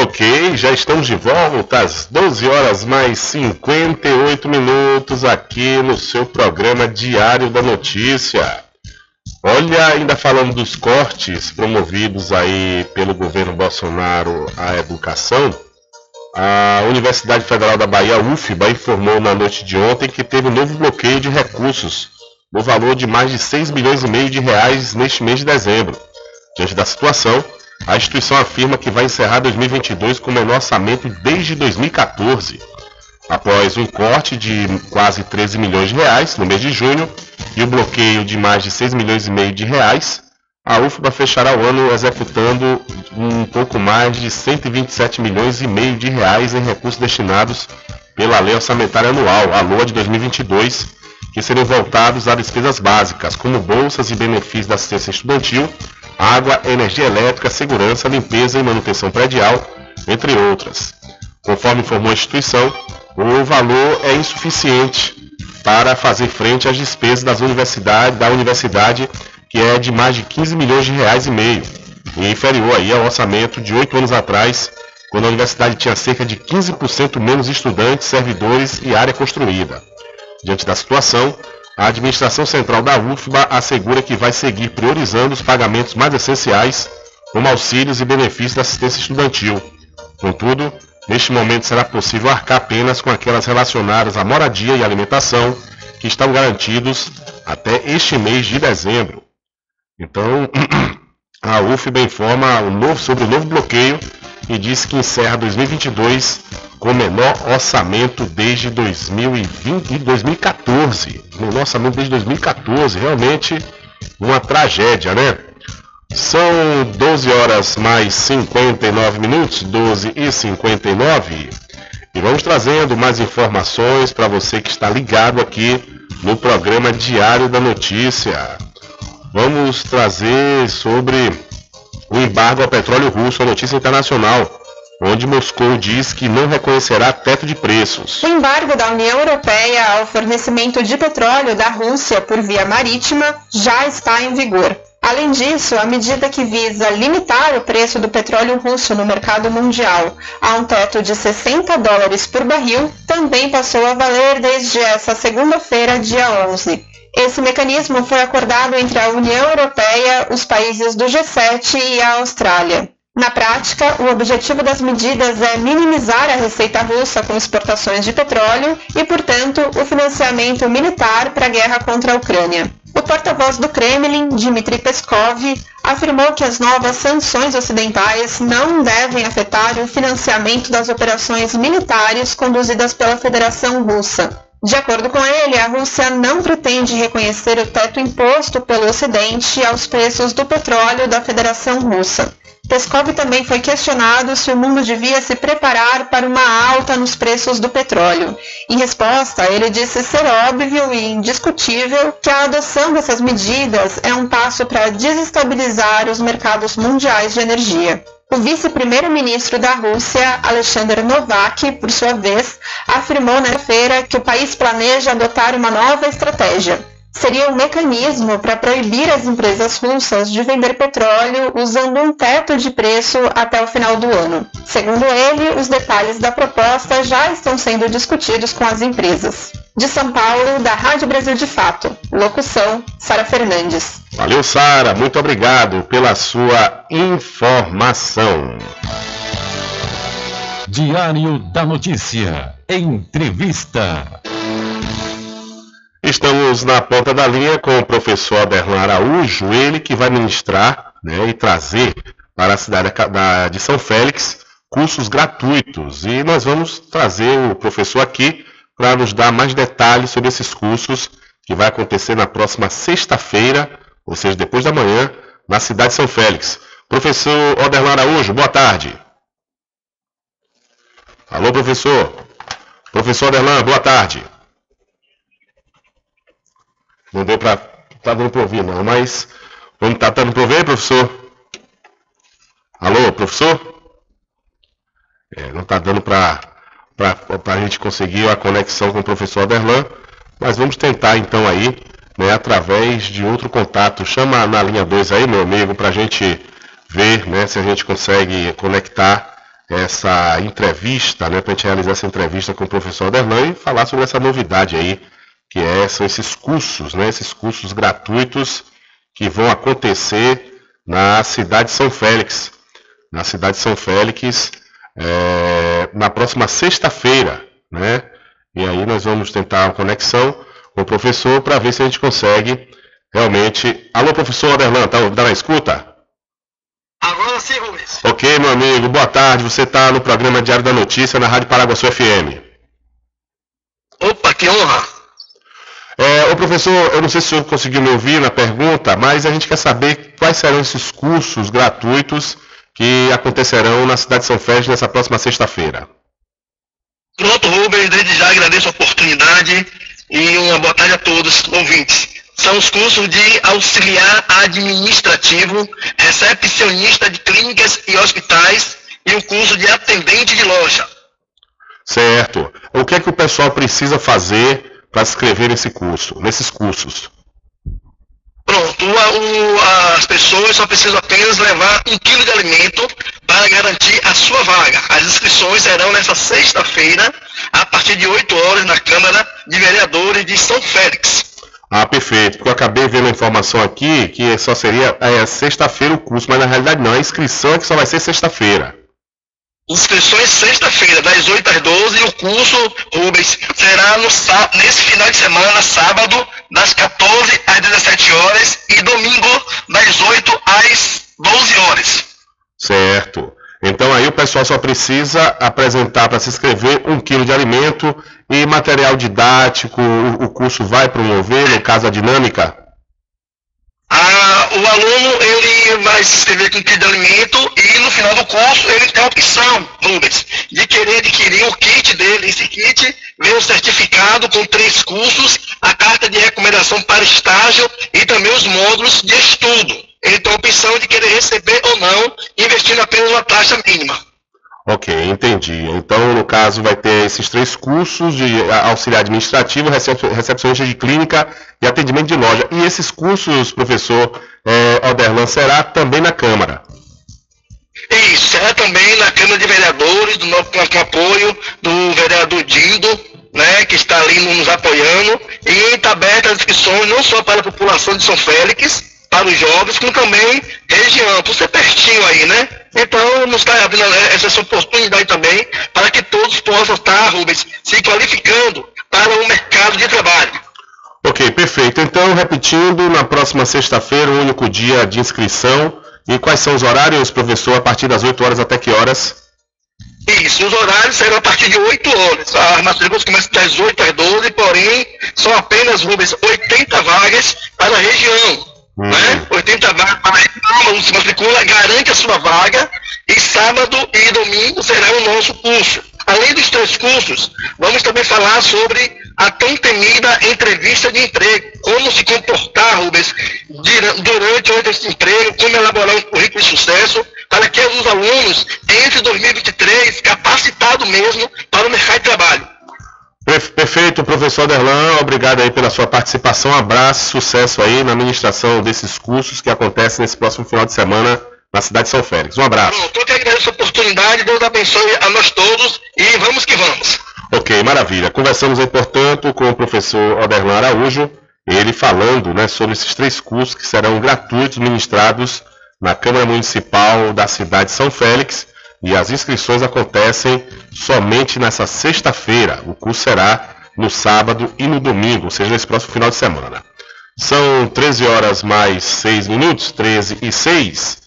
Ok, já estamos de volta às 12 horas mais 58 minutos aqui no seu programa Diário da Notícia. Olha, ainda falando dos cortes promovidos aí pelo governo Bolsonaro à educação, a Universidade Federal da Bahia, UFBA, informou na noite de ontem que teve um novo bloqueio de recursos no valor de mais de 6 milhões e meio de reais neste mês de dezembro. Diante da situação, a instituição afirma que vai encerrar 2022 com o menor orçamento desde 2014. Após um corte de quase 13 milhões de reais no mês de junho e o bloqueio de mais de 6 milhões e meio de reais, a UFBA fechará o ano executando um pouco mais de 127 milhões e meio de reais em recursos destinados pela Lei Orçamentária Anual, a LOA de 2022, que seriam voltados a despesas básicas, como bolsas e benefícios da assistência estudantil, água, energia elétrica, segurança, limpeza e manutenção predial, entre outras. Conforme informou a instituição, o valor é insuficiente para fazer frente às despesas das da universidade, que é de mais de 15 milhões de reais e meio, e inferior aí ao orçamento de oito anos atrás, quando a universidade tinha cerca de 15% menos estudantes, servidores e área construída. Diante da situação, a administração central da UFBA assegura que vai seguir priorizando os pagamentos mais essenciais, como auxílios e benefícios da assistência estudantil. Contudo, neste momento será possível arcar apenas com aquelas relacionadas à moradia e alimentação, que estão garantidos até este mês de dezembro. Então, a UFBA informa o novo, sobre o novo bloqueio e diz que encerra 2022 com o menor orçamento desde 2020 e 2014. Menor orçamento desde 2014, realmente uma tragédia, né? São 12 horas mais 59 minutos, 12 e 59. E vamos trazendo mais informações para você que está ligado aqui no programa Diário da Notícia. Vamos trazer sobre o embargo ao petróleo russo, a notícia internacional, onde Moscou diz que não reconhecerá teto de preços.
O embargo da União Europeia ao fornecimento de petróleo da Rússia por via marítima já está em vigor. Além disso, a medida que visa limitar o preço do petróleo russo no mercado mundial a um teto de 60 dólares por barril também passou a valer desde essa segunda-feira, dia 11. Esse mecanismo foi acordado entre a União Europeia, os países do G7 e a Austrália. Na prática, o objetivo das medidas é minimizar a receita russa com exportações de petróleo e, portanto, o financiamento militar para a guerra contra a Ucrânia. O porta-voz do Kremlin, Dmitry Peskov, afirmou que as novas sanções ocidentais não devem afetar o financiamento das operações militares conduzidas pela Federação Russa. De acordo com ele, a Rússia não pretende reconhecer o teto imposto pelo Ocidente aos preços do petróleo da Federação Russa. Peskov também foi questionado se o mundo devia se preparar para uma alta nos preços do petróleo. Em resposta, ele disse ser óbvio e indiscutível que a adoção dessas medidas é um passo para desestabilizar os mercados mundiais de energia. O vice-primeiro-ministro da Rússia, Alexander Novak, por sua vez, afirmou na feira que o país planeja adotar uma nova estratégia seria um mecanismo para proibir as empresas russas de vender petróleo usando um teto de preço até o final do ano. Segundo ele, os detalhes da proposta já estão sendo discutidos com as empresas. De São Paulo, da Rádio Brasil de Fato. Locução, Sara Fernandes.
Valeu, Sara. Muito obrigado pela sua informação.
Diário da Notícia. Entrevista.
Estamos na ponta da linha com o professor Aderlan Araújo, ele que vai ministrar né, e trazer para a cidade de São Félix cursos gratuitos. E nós vamos trazer o professor aqui para nos dar mais detalhes sobre esses cursos que vai acontecer na próxima sexta-feira, ou seja, depois da manhã, na cidade de São Félix. Professor Oderlan Araújo, boa tarde. Alô, professor. Professor Oderlan, boa tarde. Não deu para. Tá dando para ouvir, não, mas. Vamos tá dando para ouvir, professor? Alô, professor? É, não está dando para a gente conseguir a conexão com o professor Aderlan, mas vamos tentar então aí, né, através de outro contato. Chama na linha 2 aí, meu amigo, para a gente ver né, se a gente consegue conectar essa entrevista, né, para a gente realizar essa entrevista com o professor Aderlan e falar sobre essa novidade aí que é, são esses cursos, né, esses cursos gratuitos que vão acontecer na cidade de São Félix. Na cidade de São Félix, é, na próxima sexta-feira, né? E aí nós vamos tentar uma conexão com o professor para ver se a gente consegue realmente. Alô, professor Aderlan, tá, tá na escuta?
Agora sim, Rubens.
Ok, meu amigo, boa tarde. Você está no programa Diário da Notícia na Rádio Paraguaçu FM.
Opa, que honra!
É, ô professor, eu não sei se o senhor conseguiu me ouvir na pergunta, mas a gente quer saber quais serão esses cursos gratuitos que acontecerão na cidade de São Félix nessa próxima sexta-feira.
Pronto, Rubens, desde já agradeço a oportunidade e uma boa tarde a todos ouvintes. São os cursos de auxiliar administrativo, recepcionista de clínicas e hospitais e o curso de atendente de loja.
Certo. O que é que o pessoal precisa fazer para se inscrever nesse curso, nesses cursos?
Pronto, o, o, as pessoas só precisam apenas levar um quilo de alimento para garantir a sua vaga. As inscrições serão nessa sexta-feira, a partir de 8 horas, na Câmara de Vereadores de São Félix.
Ah, perfeito. Porque eu acabei vendo a informação aqui que só seria é, sexta-feira o curso, mas na realidade não, a inscrição é que só vai ser sexta-feira.
Inscrições sexta-feira, das 8 às 12, e o curso, Rubens, será no, nesse final de semana, sábado, das 14 às 17 horas, e domingo, das 8 às 12 horas.
Certo. Então aí o pessoal só precisa apresentar para se inscrever um quilo de alimento e material didático, o curso vai promover, no caso a dinâmica?
Ah, o aluno ele vai se inscrever com kit de alimento e no final do curso ele tem a opção, Rubens, de querer adquirir o kit dele. Esse kit vem um certificado com três cursos, a carta de recomendação para estágio e também os módulos de estudo. Ele tem a opção de querer receber ou não, investindo apenas uma taxa mínima.
Ok, entendi. Então, no caso, vai ter esses três cursos de auxiliar administrativo, recepcionista de clínica e atendimento de loja. E esses cursos, professor é, Alderlan, será também na Câmara?
Isso, será também na Câmara de Vereadores, do, com apoio do vereador Dindo, né, que está ali nos apoiando. E está aberta as inscrições não só para a população de São Félix, para os jovens, como também região, por ser pertinho aí, né? Então, nos está abrindo essa oportunidade também para que todos possam estar, Rubens, se qualificando para o mercado de trabalho.
Ok, perfeito. Então, repetindo, na próxima sexta-feira, o único dia de inscrição. E quais são os horários, professor, a partir das 8 horas até que horas?
Isso, os horários serão a partir de 8 horas. As matrículas começam das 8 às 12, porém, são apenas, Rubens, 80 vagas para a região. Hum. Né? 80 vagas para região, se matricula, garante a sua vaga, e sábado e domingo será o nosso curso. Além dos três cursos, vamos também falar sobre a tão temida entrevista de emprego. Como se comportar, Rubens, durante esse emprego, como elaborar um currículo de sucesso, para que os alunos entre 2023 capacitados mesmo para o mercado de trabalho.
Perfeito, professor Derlan, obrigado aí pela sua participação, abraço, sucesso aí na administração desses cursos que acontecem nesse próximo final de semana na cidade de São Félix. Um abraço.
Pronto, eu que agradeço a oportunidade, Deus abençoe a nós todos e vamos que vamos.
Ok, maravilha. Conversamos aí, portanto, com o professor Oderlan Araújo, ele falando né, sobre esses três cursos que serão gratuitos ministrados na Câmara Municipal da cidade de São Félix e as inscrições acontecem somente nessa sexta-feira. O curso será no sábado e no domingo, ou seja, nesse próximo final de semana. São 13 horas mais 6 minutos, 13 e 6.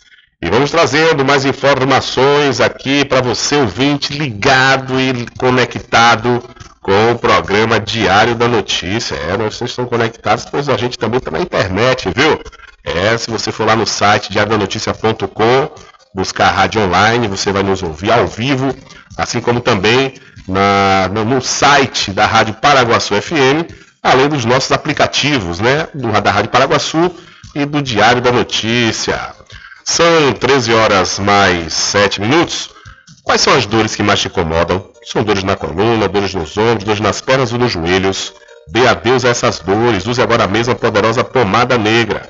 E vamos trazendo mais informações aqui para você ouvinte ligado e conectado com o programa Diário da Notícia. É, vocês estão conectados, pois a gente também está na internet, viu? É, se você for lá no site diariodanoticia.com, buscar a rádio online, você vai nos ouvir ao vivo, assim como também na, no, site da Rádio Paraguaçu FM, além dos nossos aplicativos, né? Do, da Rádio Paraguaçu e do Diário da Notícia. São 13 horas mais 7 minutos. Quais são as dores que mais te incomodam? São dores na coluna, dores nos ombros, dores nas pernas ou nos joelhos? Dê adeus a essas dores. Use agora mesmo a poderosa pomada negra.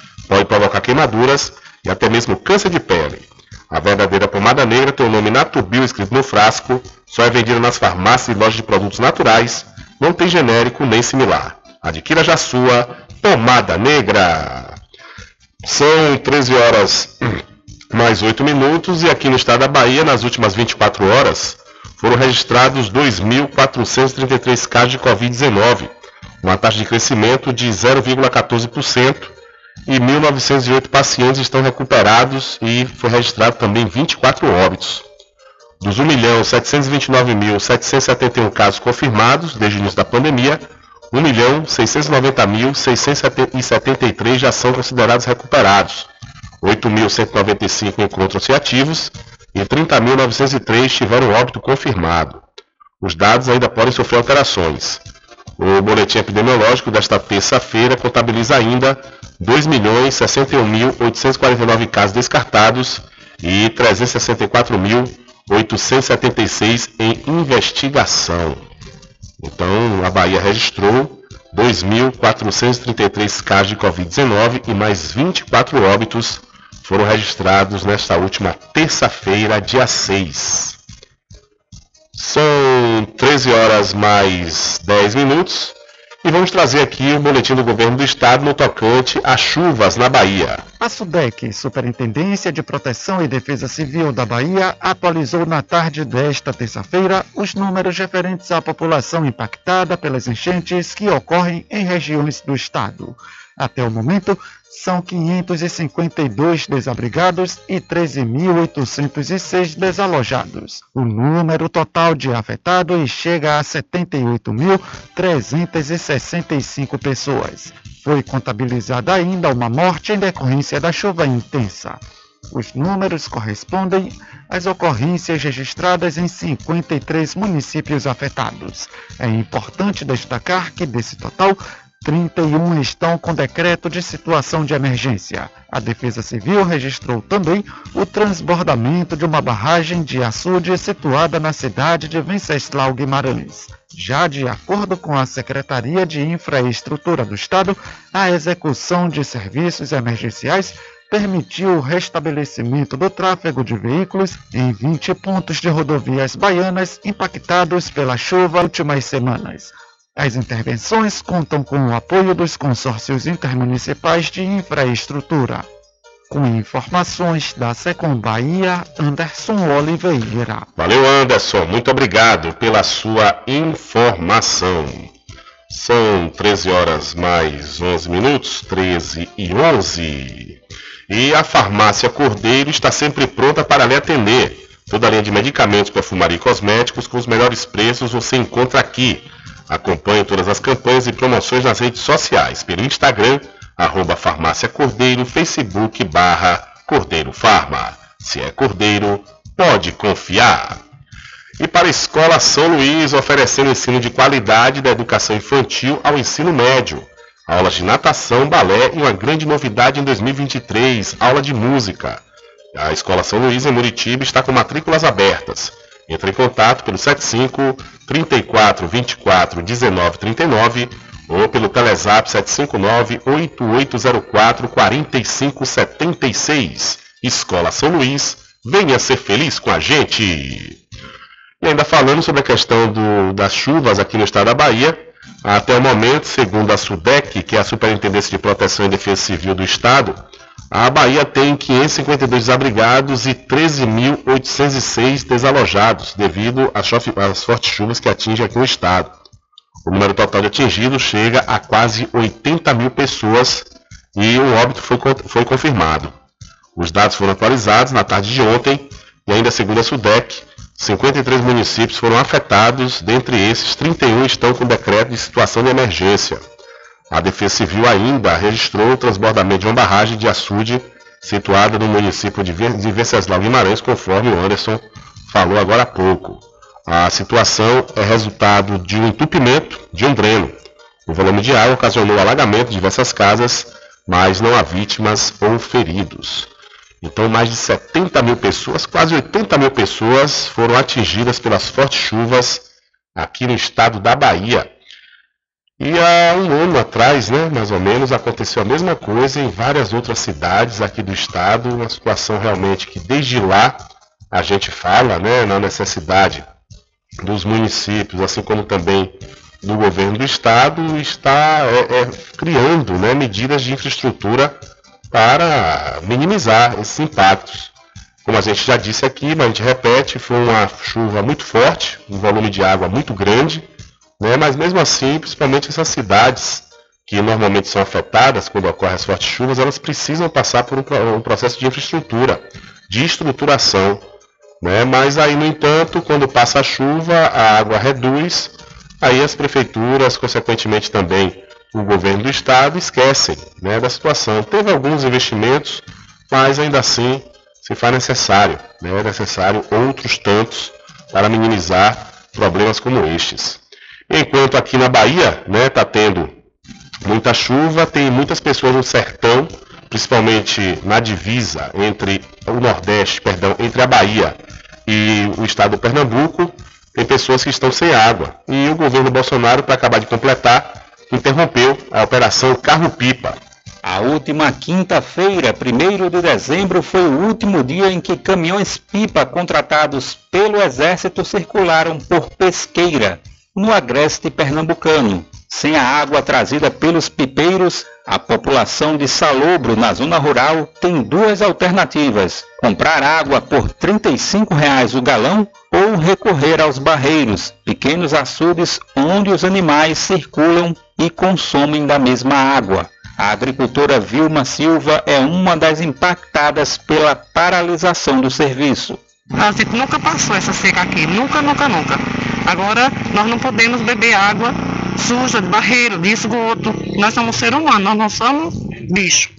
Pode provocar queimaduras e até mesmo câncer de pele. A verdadeira pomada negra tem o nome Natubio escrito no frasco, só é vendida nas farmácias e lojas de produtos naturais, não tem genérico nem similar. Adquira já sua pomada negra. São 13 horas mais 8 minutos e aqui no estado da Bahia, nas últimas 24 horas, foram registrados 2.433 casos de Covid-19, uma taxa de crescimento de 0,14% e 1.908 pacientes estão recuperados e foi registrado também 24 óbitos. Dos 1.729.771 casos confirmados desde o início da pandemia, 1.690.673 já são considerados recuperados. 8.195 encontram-se ativos e 30.903 tiveram óbito confirmado. Os dados ainda podem sofrer alterações. O boletim epidemiológico desta terça-feira contabiliza ainda 2.061.849 casos descartados e 364.876 em investigação. Então, a Bahia registrou 2.433 casos de Covid-19 e mais 24 óbitos foram registrados nesta última terça-feira, dia 6. São 13 horas mais 10 minutos. E vamos trazer aqui o boletim do governo do estado no tocante a chuvas na Bahia.
A SUDEC, Superintendência de Proteção e Defesa Civil da Bahia, atualizou na tarde desta terça-feira os números referentes à população impactada pelas enchentes que ocorrem em regiões do estado. Até o momento, são 552 desabrigados e 13.806 desalojados. O número total de afetados chega a 78.365 pessoas. Foi contabilizada ainda uma morte em decorrência da chuva intensa. Os números correspondem às ocorrências registradas em 53 municípios afetados. É importante destacar que, desse total, 31 estão com decreto de situação de emergência. A Defesa Civil registrou também o transbordamento de uma barragem de açude situada na cidade de Venceslau Guimarães. Já de acordo com a Secretaria de Infraestrutura do Estado, a execução de serviços emergenciais permitiu o restabelecimento do tráfego de veículos em 20 pontos de rodovias baianas impactados pela chuva últimas semanas. As intervenções contam com o apoio dos consórcios intermunicipais de infraestrutura. Com informações da Secom Bahia, Anderson Oliveira.
Valeu, Anderson. Muito obrigado pela sua informação. São 13 horas mais 11 minutos, 13 e 11. E a farmácia Cordeiro está sempre pronta para lhe atender. Toda a linha de medicamentos, perfumaria e cosméticos com os melhores preços você encontra aqui. Acompanhe todas as campanhas e promoções nas redes sociais, pelo Instagram, arroba farmácia Cordeiro, Facebook barra Cordeiro Farma. Se é Cordeiro, pode confiar. E para a Escola São Luís, oferecendo ensino de qualidade da educação infantil ao ensino médio. Aulas de natação, balé e uma grande novidade em 2023, aula de música. A Escola São Luís em Muritiba está com matrículas abertas. Entre em contato pelo 75 34 24 19 39 ou pelo Telezap 759 8804 4576. Escola São Luís, venha ser feliz com a gente. E ainda falando sobre a questão do, das chuvas aqui no estado da Bahia, até o momento, segundo a SUDEC, que é a Superintendência de Proteção e Defesa Civil do Estado, a Bahia tem 552 desabrigados e 13.806 desalojados devido às, fortes chuvas que atingem aqui o estado. O número total de atingidos chega a quase 80 mil pessoas e o óbito foi, foi confirmado. Os dados foram atualizados na tarde de ontem e ainda segundo a SUDEC, 53 municípios foram afetados, dentre esses 31 estão com decreto de situação de emergência. A Defesa Civil ainda registrou o transbordamento de uma barragem de açude situada no município de Venceslau Guimarães, conforme o Anderson falou agora há pouco. A situação é resultado de um entupimento de um dreno. O volume de água ocasionou alagamento de diversas casas, mas não há vítimas ou feridos. Então, mais de 70 mil pessoas, quase 80 mil pessoas, foram atingidas pelas fortes chuvas aqui no estado da Bahia. E há um ano atrás, né, mais ou menos, aconteceu a mesma coisa em várias outras cidades aqui do estado, uma situação realmente que desde lá a gente fala né, na necessidade dos municípios, assim como também do governo do estado, está é, é, criando né, medidas de infraestrutura para minimizar esses impactos. Como a gente já disse aqui, mas a gente repete, foi uma chuva muito forte, um volume de água muito grande, né, mas mesmo assim, principalmente essas cidades que normalmente são afetadas quando ocorrem as fortes chuvas, elas precisam passar por um, processo de infraestrutura, de estruturação. Né? Mas aí, no entanto, quando passa a chuva, a água reduz, aí as prefeituras, consequentemente também o governo do estado esquecem né, da situação. Teve alguns investimentos, mas ainda assim se faz necessário, né, é necessário outros tantos para minimizar problemas como estes. Enquanto aqui na Bahia né, tá tendo muita chuva, tem muitas pessoas no sertão, principalmente na divisa entre o Nordeste, perdão, entre a Bahia e o estado do Pernambuco, tem pessoas que estão sem água. E o governo Bolsonaro, para acabar de completar, interrompeu a Operação Carro-Pipa.
A última quinta-feira, 1 de dezembro, foi o último dia em que caminhões-pipa contratados pelo Exército circularam por Pesqueira, no agreste pernambucano. Sem a água trazida pelos pipeiros, a população de Salobro, na zona rural, tem duas alternativas: comprar água por 35 reais o galão ou recorrer aos barreiros, pequenos açudes onde os animais circulam e consomem da mesma água. A agricultora Vilma Silva é uma das impactadas pela paralisação do serviço.
A gente nunca passou essa seca aqui, nunca, nunca, nunca. Agora nós não podemos beber água suja, de barreiro, de esgoto. Nós somos ser humano, nós não somos bicho.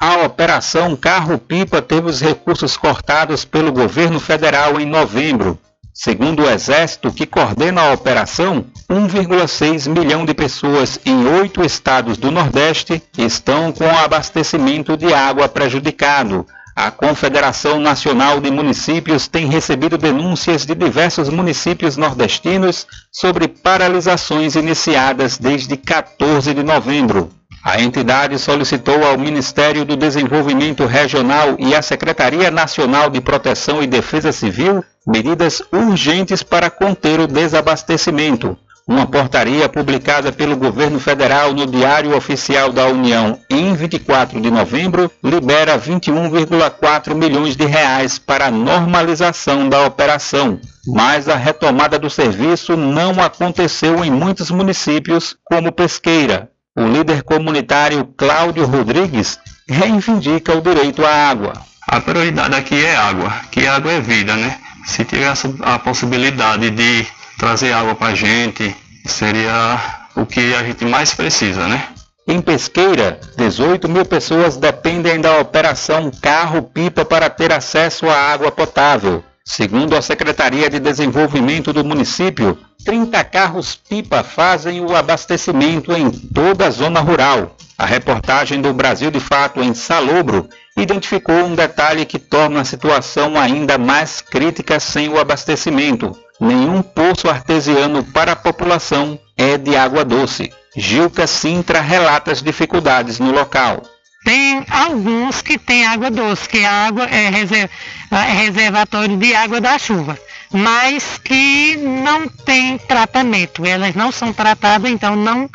A operação Carro-Pipa teve os recursos cortados pelo governo federal em novembro. Segundo o Exército, que coordena a operação, 1,6 milhão de pessoas em oito estados do Nordeste estão com o abastecimento de água prejudicado, a Confederação Nacional de Municípios tem recebido denúncias de diversos municípios nordestinos sobre paralisações iniciadas desde 14 de novembro. A entidade solicitou ao Ministério do Desenvolvimento Regional e à Secretaria Nacional de Proteção e Defesa Civil medidas urgentes para conter o desabastecimento. Uma portaria publicada pelo governo federal no Diário Oficial da União em 24 de novembro libera 21,4 milhões de reais para a normalização da operação. Mas a retomada do serviço não aconteceu em muitos municípios, como Pesqueira. O líder comunitário Cláudio Rodrigues reivindica o direito à água.
A prioridade aqui é água, que água é vida, né? Se tivesse a possibilidade de trazer água para a gente seria o que a gente mais precisa, né?
Em Pesqueira, 18 mil pessoas dependem da operação Carro-Pipa para ter acesso à água potável. Segundo a Secretaria de Desenvolvimento do município, 30 carros-pipa fazem o abastecimento em toda a zona rural. A reportagem do Brasil de Fato em Salobro identificou um detalhe que torna a situação ainda mais crítica sem o abastecimento. Nenhum poço artesiano para a população é de água doce. Gilca Sintra relata as dificuldades no local.
Tem alguns que tem água doce, que a água é, é reservatório de água da chuva, mas que não tem tratamento. Elas não são tratadas, então não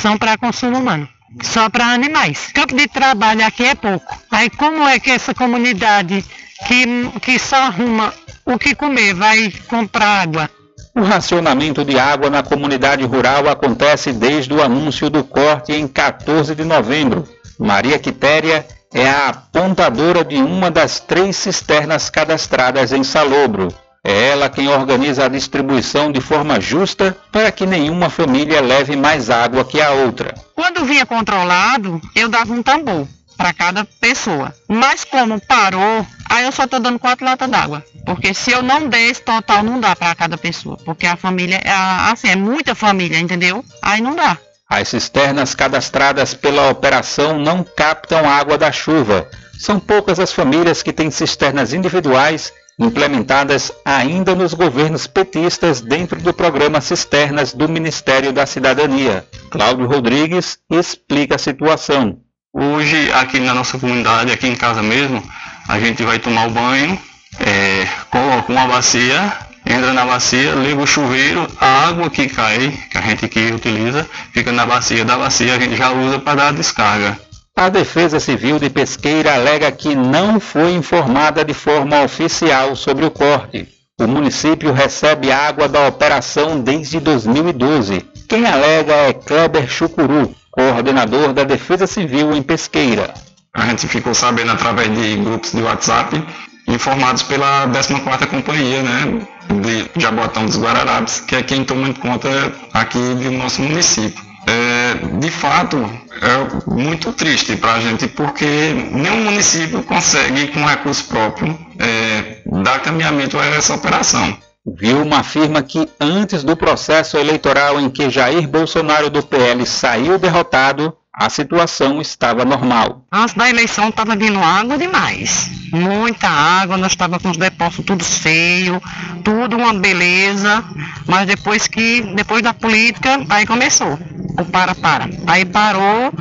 são para consumo humano. Só para animais. Campo de trabalho aqui é pouco. Aí como é que essa comunidade que, que só arruma o que comer vai comprar água?
O racionamento de água na comunidade rural acontece desde o anúncio do corte em 14 de novembro. Maria Quitéria é a apontadora de uma das três cisternas cadastradas em Salobro. É ela quem organiza a distribuição de forma justa para que nenhuma família leve mais água que a outra.
Quando vinha controlado, eu dava um tambor para cada pessoa. Mas como parou, aí eu só estou dando quatro latas d'água. Porque se eu não der esse total, não dá para cada pessoa. Porque a família, é, assim, é muita família, entendeu? Aí não dá.
As cisternas cadastradas pela operação não captam água da chuva. São poucas as famílias que têm cisternas individuais implementadas ainda nos governos petistas dentro do programa Cisternas do Ministério da Cidadania. Cláudio Rodrigues explica a situação.
Hoje, aqui na nossa comunidade, aqui em casa mesmo, a gente vai tomar o banho, é, coloca uma bacia, entra na bacia, liga o chuveiro, a água que cai, que a gente aqui utiliza, fica na bacia. Da bacia a gente já usa para dar a descarga.
A Defesa Civil de Pesqueira alega que não foi informada de forma oficial sobre o corte. O município recebe água da operação desde 2012. Quem alega é Kleber Chucuru, coordenador da Defesa Civil em Pesqueira.
A gente ficou sabendo através de grupos de WhatsApp, informados pela 14ª Companhia, né, de Jabotão dos Guararapes, que é quem toma conta aqui do nosso município. É, de fato, é muito triste para a gente, porque nenhum município consegue, com recurso próprio, é, dar caminhamento a essa operação.
Vilma afirma que antes do processo eleitoral em que Jair Bolsonaro do PL saiu derrotado, a situação estava normal.
Antes da eleição estava vindo água demais. Muita água, nós estávamos com os depósitos tudo cheio, tudo uma beleza. Mas depois que, depois da política, aí começou. O para-para. Aí parou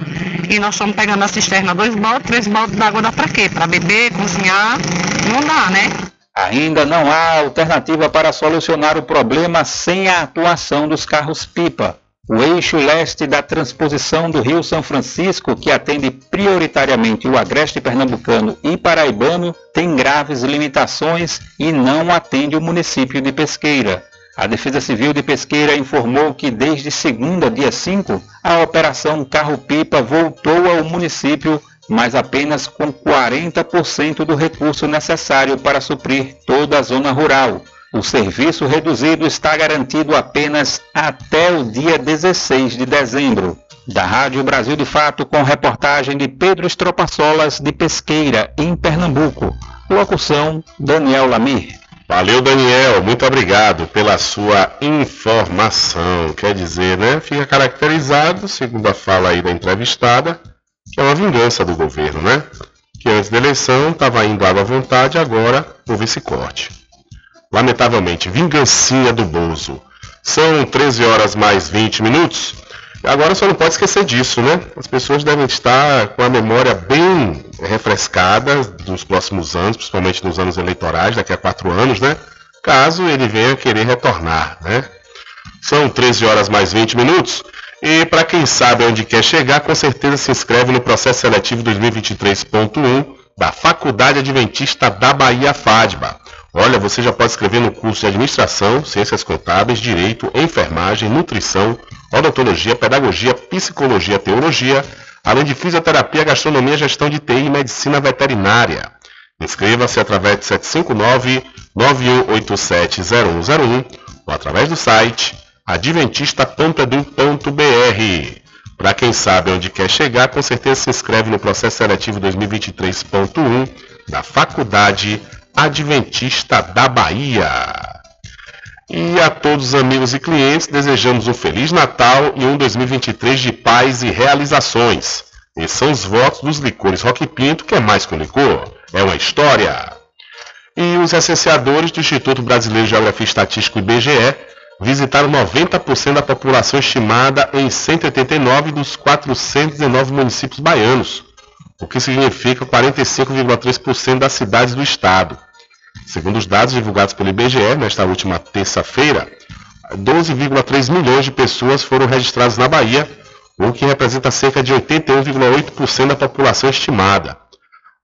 e nós estamos pegando a cisterna, dois baldes, três baldes d'água dá para quê? Para beber, cozinhar? Não dá, né?
Ainda não há alternativa para solucionar o problema sem a atuação dos carros-pipa. O eixo leste da transposição do Rio São Francisco, que atende prioritariamente o agreste pernambucano e paraibano, tem graves limitações e não atende o município de Pesqueira. A Defesa Civil de Pesqueira informou que desde segunda, dia 5, a operação Carro-Pipa voltou ao município, mas apenas com 40% do recurso necessário para suprir toda a zona rural. O serviço reduzido está garantido apenas até o dia 16 de dezembro. Da Rádio Brasil de Fato, com reportagem de Pedro Estropaçolas, de Pesqueira, em Pernambuco. Locução: Daniel Lamir.
Valeu, Daniel. Muito obrigado pela sua informação. Quer dizer, né? Fica caracterizado, segundo a fala aí da entrevistada, é uma vingança do governo, né? Que antes da eleição estava indo água à vontade, agora houve esse corte. Lamentavelmente, vingancinha do Bozo. São 13 horas mais 20 minutos. Agora só não pode esquecer disso, né? As pessoas devem estar com a memória bem refrescada dos próximos anos, principalmente nos anos eleitorais, daqui a quatro anos, né? Caso ele venha querer retornar, né? São 13 horas mais 20 minutos. E para quem sabe onde quer chegar, com certeza se inscreve no processo seletivo 2023.1 da Faculdade Adventista da Bahia FADBA. Olha, você já pode escrever no curso de Administração, Ciências Contábeis, Direito, Enfermagem, Nutrição, Odontologia, Pedagogia, Psicologia, Teologia, além de Fisioterapia, Gastronomia, Gestão de TI e Medicina Veterinária. Inscreva-se através de 759-9187-0101 ou através do site adventista.edu.br. Para quem sabe onde quer chegar, com certeza se inscreve no processo seletivo 2023.1 da Faculdade Adventista da Bahia. E a todos os amigos e clientes, desejamos um Feliz Natal e um 2023 de paz e realizações. Esses são os votos dos licores Rock Pinto, que é mais que um licor, é uma história. E os recenseadores do Instituto Brasileiro de Geografia e Estatística IBGE visitaram 90% da população estimada em 189 dos 419 municípios baianos, o que significa 45,3% das cidades do estado. Segundo os dados divulgados pelo IBGE nesta última terça-feira, 12,3 milhões de pessoas foram registradas na Bahia, o que representa cerca de 81,8% da população estimada.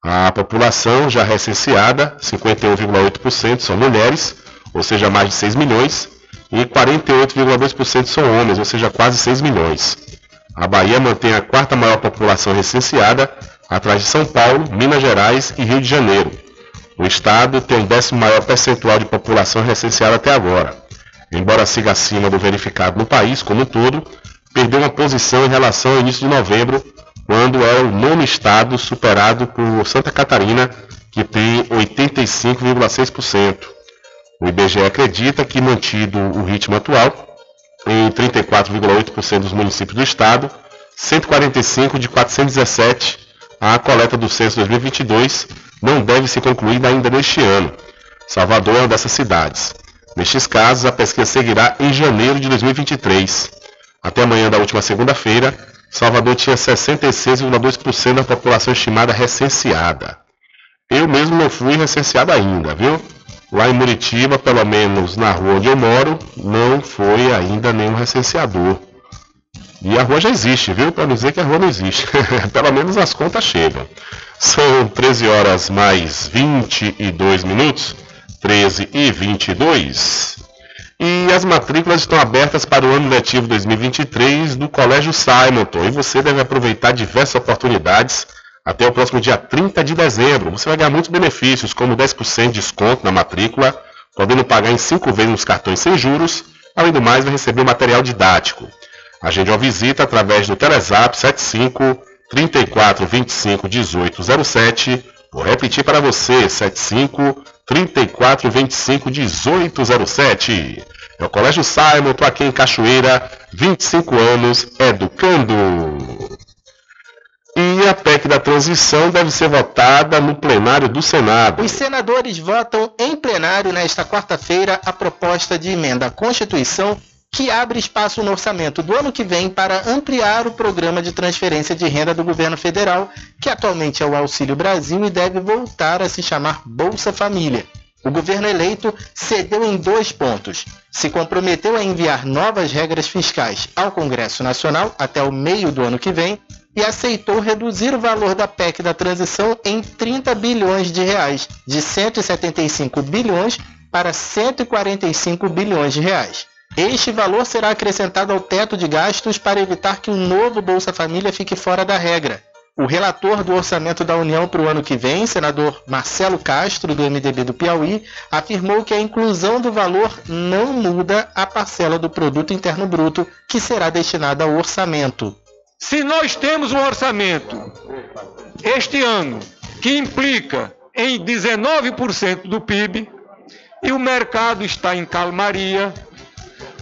A população já recenseada, 51,8% são mulheres, ou seja, mais de 6 milhões, e 48,2% são homens, ou seja, quase 6 milhões. A Bahia mantém a quarta maior população recenseada, atrás de São Paulo, Minas Gerais e Rio de Janeiro. O estado tem o décimo maior percentual de população recenseada até agora. Embora siga acima do verificado no país como um todo, perdeu uma posição em relação ao início de novembro, quando era o nono estado superado por Santa Catarina, que tem 85,6%. O IBGE acredita que, mantido o ritmo atual, em 34,8% dos municípios do estado, 145 de 417, a coleta do censo 2022 não deve ser concluída ainda neste ano. Salvador é uma dessas cidades. Nestes casos, a pesquisa seguirá em janeiro de 2023. Até amanhã da última segunda-feira, Salvador tinha 66,2% da população estimada recenseada. Eu mesmo não fui recenseado ainda, viu? Lá em Muritiba, pelo menos na rua onde eu moro, não foi ainda nenhum recenseador. E a rua já existe, viu? Para dizer que a rua não existe. pelo menos as contas chegam. São 13 horas mais 22 minutos. 13 e 22. E as matrículas estão abertas para o ano letivo 2023 do Colégio Simonton. E você deve aproveitar diversas oportunidades até o próximo dia 30 de dezembro. Você vai ganhar muitos benefícios, como 10% de desconto na matrícula, podendo pagar em 5 vezes nos cartões sem juros. Além do mais, vai receber material didático. Agende uma visita através do Telezap 75 34 25 18 07. Vou repetir para você, 75 34 25 18 07. É o Colégio Simon, estou aqui em Cachoeira, 25 anos, educando. E a PEC da transição deve ser votada no plenário do Senado.
Os senadores votam em plenário nesta quarta-feira a proposta de emenda à Constituição que abre espaço no orçamento do ano que vem para ampliar o programa de transferência de renda do governo federal, que atualmente é o Auxílio Brasil e deve voltar a se chamar Bolsa Família. O governo eleito cedeu em dois pontos. Se comprometeu a enviar novas regras fiscais ao Congresso Nacional até o meio do ano que vem e aceitou reduzir o valor da PEC da transição em 30 bilhões de reais, de 175 bilhões para 145 bilhões de reais. Este valor será acrescentado ao teto de gastos para evitar que o novo Bolsa Família fique fora da regra. O relator do orçamento da União para o ano que vem, senador Marcelo Castro, do MDB do Piauí, afirmou que a inclusão do valor não muda a parcela do produto interno bruto que será destinada ao orçamento.
Se nós temos um orçamento este ano que implica em 19% do PIB e o mercado está em calmaria,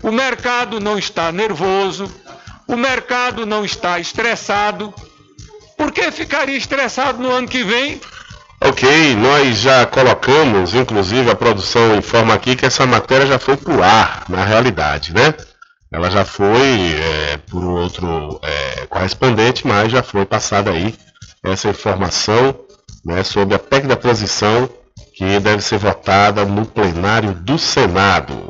o mercado não está nervoso, o mercado não está estressado. Por que ficaria estressado no ano que vem?
Ok, nós já colocamos, inclusive a produção informa aqui que essa matéria já foi para o ar, na realidade, né? Ela já foi é, por outro é, correspondente, mas já foi passada aí essa informação né, sobre a PEC da transição que deve ser votada no plenário do Senado.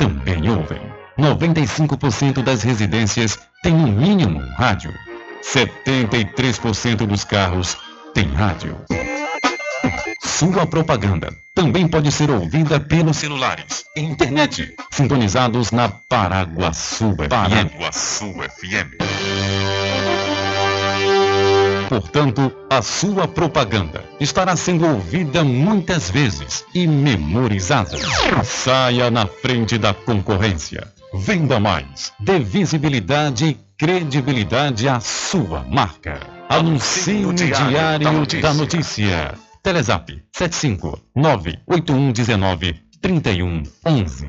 também ouvem. 95% das residências têm no mínimo um rádio. 73% dos carros têm rádio. Sua propaganda também pode ser ouvida pelos celulares e internet, sintonizados na Paraguaçu FM. Paraguaçu FM. Portanto, a sua propaganda estará sendo ouvida muitas vezes e memorizada. Saia na frente da concorrência. Venda mais. Dê visibilidade e credibilidade à sua marca. Anuncie no Diário da Notícia. Telezap 75 98119 3111.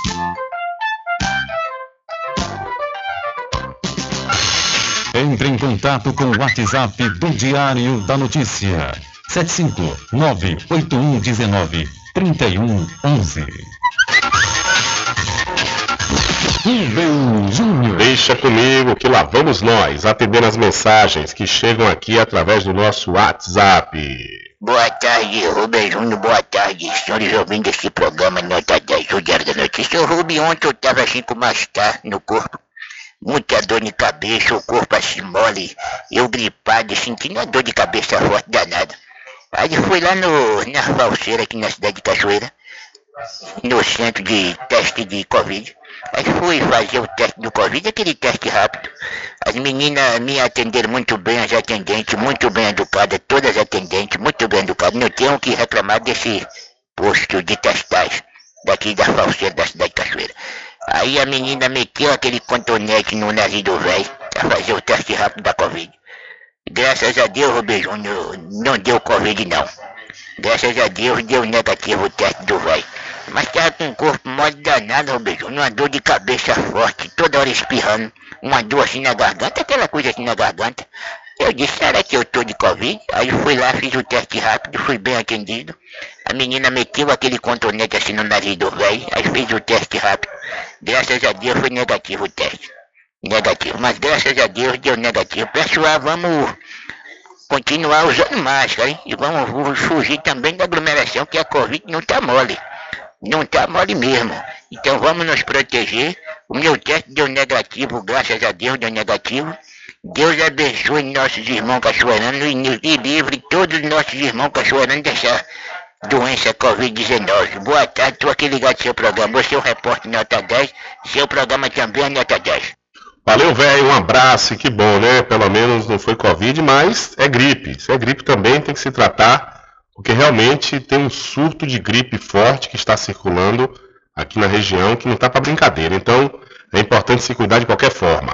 Entre em contato com o WhatsApp do Diário da Notícia. 759-8119-3111.
Rubem Júnior. Deixa comigo que lá vamos nós atendendo as mensagens que chegam aqui através do nosso WhatsApp.
Boa tarde, Rubem Júnior. Boa tarde, senhores ouvintes desse programa Nota 10, o Diário da Notícia. Ô, Rubem, ontem eu tava assim com mal-estar no corpo. Muita dor de cabeça, o corpo assim mole. Eu gripado, sentindo uma dor de cabeça forte danada. Aí fui lá no, na falseira aqui na cidade de Cachoeira, no centro de teste de Covid. Aí fui fazer o teste do Covid, aquele teste rápido. As meninas me atenderam muito bem, as atendentes, muito bem educadas, todas atendentes, muito bem educadas. Não tenho que reclamar desse posto de testagem daqui da falseira da cidade de Cachoeira. Aí a menina meteu aquele contonete no nariz do velho pra fazer o teste rápido da Covid. Graças a Deus, Rubem não deu Covid não. Graças a Deus deu negativo o teste do velho. Mas tava com o corpo mole danado, Júnior, uma dor de cabeça forte, toda hora espirrando, uma dor assim na garganta, aquela coisa assim na garganta. Eu disse, será que eu tô de Covid? Aí fui lá, fiz o teste rápido, fui bem atendido. A menina meteu aquele contonete assim no nariz do velho, aí fez o teste rápido. Graças a Deus foi negativo o teste. Negativo, mas graças a Deus deu negativo. Pessoal, vamos continuar usando máscara, hein? E vamos fugir também da aglomeração, que a Covid não tá mole. Não tá mole mesmo. Então vamos nos proteger. O meu teste deu negativo, graças a Deus deu negativo. Deus abençoe nossos irmãos cachoeiranos e, livre todos os nossos irmãos cachoeiranos dessa doença Covid-19. Boa tarde, estou aqui ligado ao seu programa. Você é o repórter nota 10, seu programa também é nota 10.
Valeu, velho, um abraço, que bom, né? Pelo menos não foi Covid, mas é gripe. Se é gripe também tem que se tratar, porque realmente tem um surto de gripe forte que está circulando aqui na região, que não está para brincadeira. Então, é importante se cuidar de qualquer forma.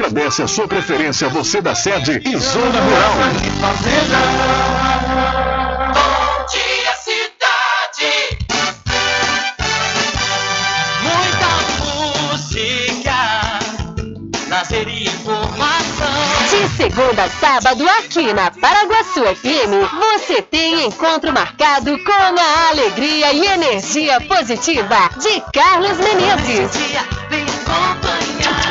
agradece a sua preferência, você da sede e Zona Rural.
Bom dia, cidade. Muita música, lazer e informação.
De segunda a sábado, aqui na Paraguaçu FM, você tem encontro marcado com a alegria e energia positiva de Carlos Menezes.
Bem acompanhado.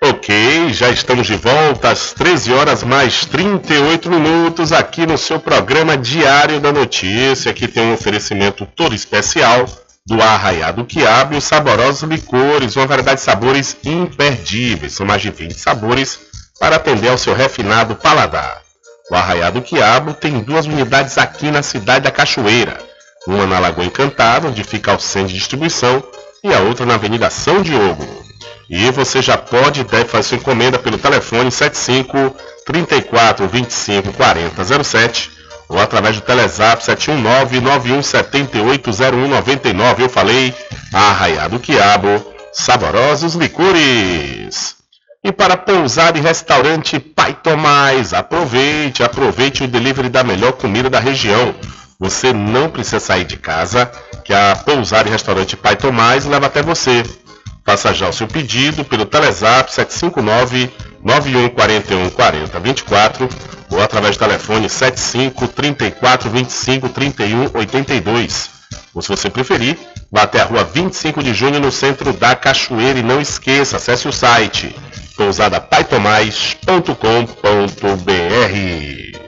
Ok, já estamos de volta às 13 horas mais 38 minutos aqui no seu programa Diário da Notícia. Aqui tem um oferecimento todo especial do Arraiado Quiabo e os saborosos licores, uma variedade de sabores imperdíveis. São mais de 20 sabores para atender ao seu refinado paladar. O Arraiado Quiabo tem duas unidades aqui na cidade da Cachoeira. Uma na Lagoa Encantada, onde fica o centro de distribuição, e a outra na Avenida São Diogo. E você já pode e deve fazer sua encomenda pelo telefone 75 34 25 40 07 ou através do Telezap 719 9178 0199. Eu falei, Arraiado Quiabo, saborosos licores. E para pousar e restaurante Pai Tomás, aproveite, aproveite o delivery da melhor comida da região. Você não precisa sair de casa, que a pousar e restaurante Pai Tomás leva até você. Faça já o seu pedido pelo Telezap 759 9141 40 24 ou através do telefone 75 34 25 31 82. Ou se você preferir, vá até a rua 25 de junho no centro da Cachoeira e não esqueça, acesse o site pousadapaitomais.com.br.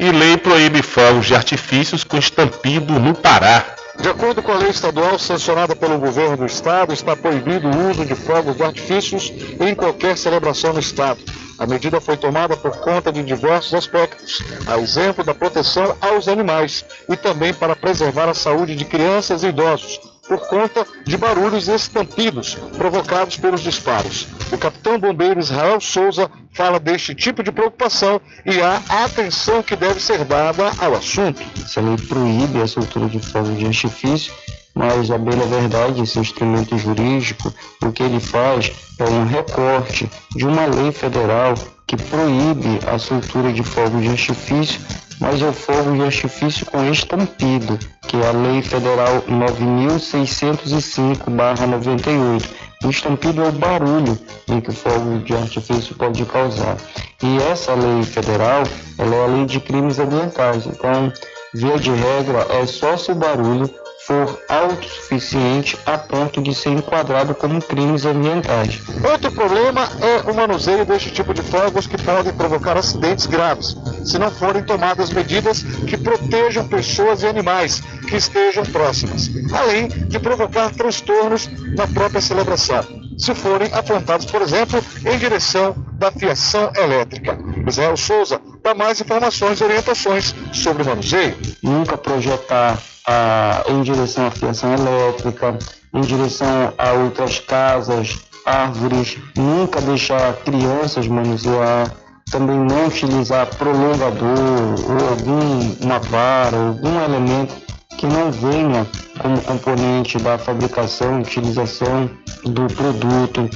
E lei proíbe fogos de artifícios com estampido no Pará.
De acordo com a lei estadual sancionada pelo governo do estado, está proibido o uso de fogos de artifícios em qualquer celebração no estado. A medida foi tomada por conta de diversos aspectos, a exemplo da proteção aos animais e também para preservar a saúde de crianças e idosos, por conta de barulhos estampidos provocados pelos disparos. O capitão bombeiro Israel Souza fala deste tipo de preocupação e a atenção que deve ser dada ao assunto.
Essa lei proíbe a soltura de fogos de artifício, mas a bem na verdade esse instrumento jurídico, o que ele faz é um recorte de uma lei federal que proíbe a soltura de fogos de artifício, mas o fogo de artifício com estampido, que é a Lei Federal 9605/98. O estampido é o barulho em que o fogo de artifício pode causar. E essa lei federal, ela é a lei de crimes ambientais. Então, via de regra, é só se o barulho for autossuficiente a ponto de ser enquadrado como crimes ambientais.
Outro problema é o manuseio deste tipo de fogos que podem provocar acidentes graves, se não forem tomadas medidas que protejam pessoas e animais que estejam próximas, além de provocar transtornos na própria celebração, se forem apontados, por exemplo, em direção da fiação elétrica. Israel Souza dá mais informações e orientações sobre o manuseio.
Nunca projetar ah, em direção à fiação elétrica, em direção a outras casas, árvores, nunca deixar crianças manusear, também não utilizar prolongador ou alguma vara, algum elemento que não venha como componente da fabricação e utilização do produto.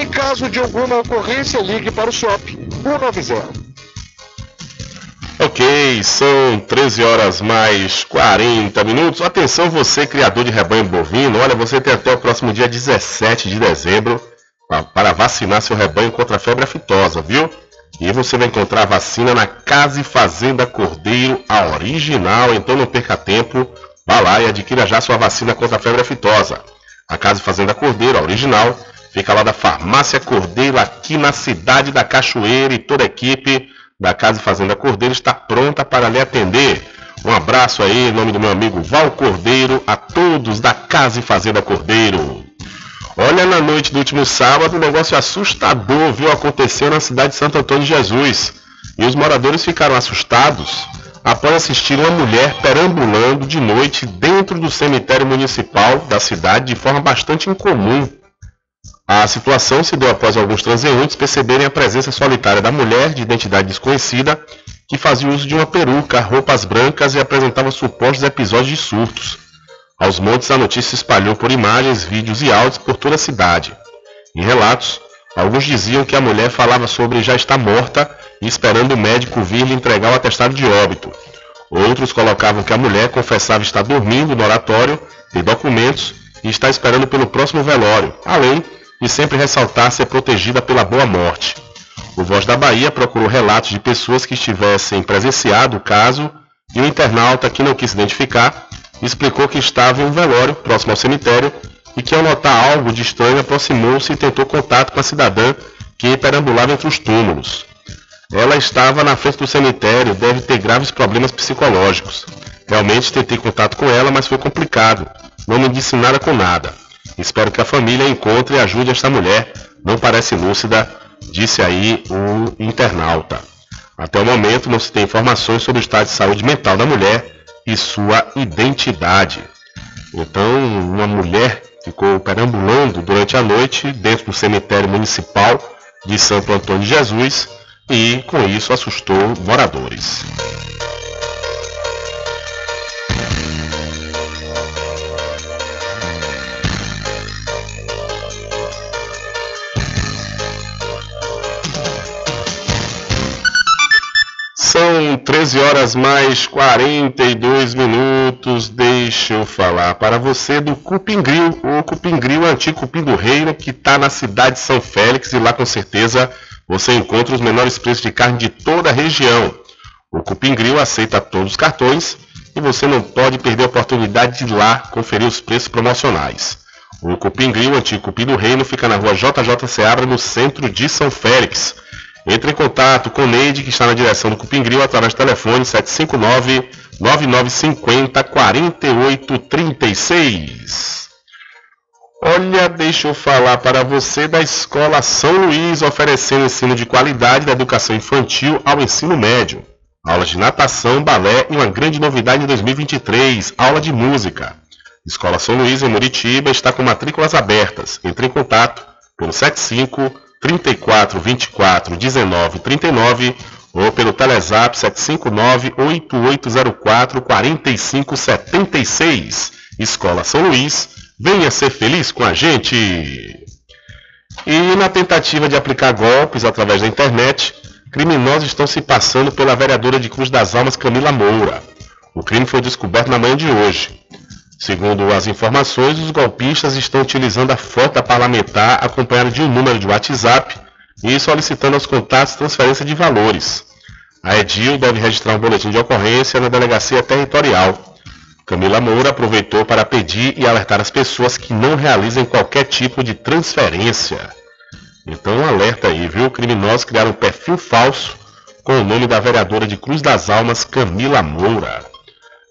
Em caso de alguma ocorrência, ligue para o SOP 190.
Ok, são 13 horas mais 40 minutos. Atenção, você, criador de rebanho bovino, olha, você tem até o próximo dia 17 de dezembro pa- para vacinar seu rebanho contra a febre aftosa, viu? E você vai encontrar a vacina na Casa e Fazenda Cordeiro, a original, então não perca tempo. Vá lá e adquira já sua vacina contra a febre aftosa. A Casa e Fazenda Cordeiro, a original, fica lá da Farmácia Cordeiro, aqui na cidade da Cachoeira e toda a equipe da Casa e Fazenda Cordeiro está pronta para lhe atender. Um abraço aí em nome do meu amigo Val Cordeiro, a todos da Casa e Fazenda Cordeiro. Olha, na noite do último sábado, um negócio assustador viu acontecer na cidade de Santo Antônio de Jesus. E os moradores ficaram assustados após assistir uma mulher perambulando de noite dentro do cemitério municipal da cidade de forma bastante incomum. A situação se deu após alguns transeuntes perceberem a presença solitária da mulher de identidade desconhecida que fazia uso de uma peruca, roupas brancas e apresentava supostos episódios de surtos. Aos montes a notícia se espalhou por imagens, vídeos e áudios por toda a cidade. Em relatos, alguns diziam que a mulher falava sobre já estar morta e esperando o médico vir lhe entregar o atestado de óbito. Outros colocavam que a mulher confessava estar dormindo no oratório, tem documentos e está esperando pelo próximo velório, além de sempre ressaltar ser protegida pela boa morte. O Voz da Bahia procurou relatos de pessoas que estivessem presenciado o caso e o internauta, que não quis identificar, explicou que estava em um velório próximo ao cemitério e que ao notar algo de estranho aproximou-se e tentou contato com a cidadã que perambulava entre os túmulos. Ela estava na frente do cemitério, deve ter graves problemas psicológicos. Realmente tentei contato com ela, mas foi complicado. Não me disse nada com nada. Espero que a família encontre e ajude esta mulher. Não parece lúcida, disse aí o internauta. Até o momento não se tem informações sobre o estado de saúde mental da mulher e sua identidade. Então, uma mulher ficou perambulando durante a noite dentro do cemitério municipal de Santo Antônio de Jesus e, com isso, assustou moradores. São 13 horas mais 42 minutos. Deixa eu falar para você do Cupim Grill. O o antigo Cupim do Reino que está na cidade de São Félix e lá com certeza você encontra os menores preços de carne de toda a região. O Cupim Grill aceita todos os cartões e você não pode perder a oportunidade de ir lá conferir os preços promocionais. O o antigo Cupim do Reino, fica na rua JJ Seabra, no centro de São Félix. Entre em contato com Neide, que está na direção do Cupim Grill, através do telefone 759-9950-4836. Olha, deixa eu falar para você da Escola São Luís, oferecendo ensino de qualidade da educação infantil ao ensino médio. Aulas de natação, balé e uma grande novidade em 2023, aula de música. Escola São Luís, em Muritiba, está com matrículas abertas. Entre em contato pelo 75 34 24 19 39 ou pelo Telezap 759 8804 45 76. Escola São Luís, venha ser feliz com a gente. E na tentativa de aplicar golpes através da internet, criminosos estão se passando pela vereadora de Cruz das Almas Camila Moura. O crime foi descoberto na manhã de hoje. Segundo as informações, os golpistas estão utilizando a foto da parlamentar acompanhada de um número de WhatsApp e solicitando aos contatos transferência de valores. A Edil deve registrar um boletim de ocorrência na delegacia territorial. Camila Moura aproveitou para pedir e alertar as pessoas que não realizem qualquer tipo de transferência. Então, alerta aí, viu? Criminosos criaram um perfil falso com o nome da vereadora de Cruz das Almas, Camila Moura.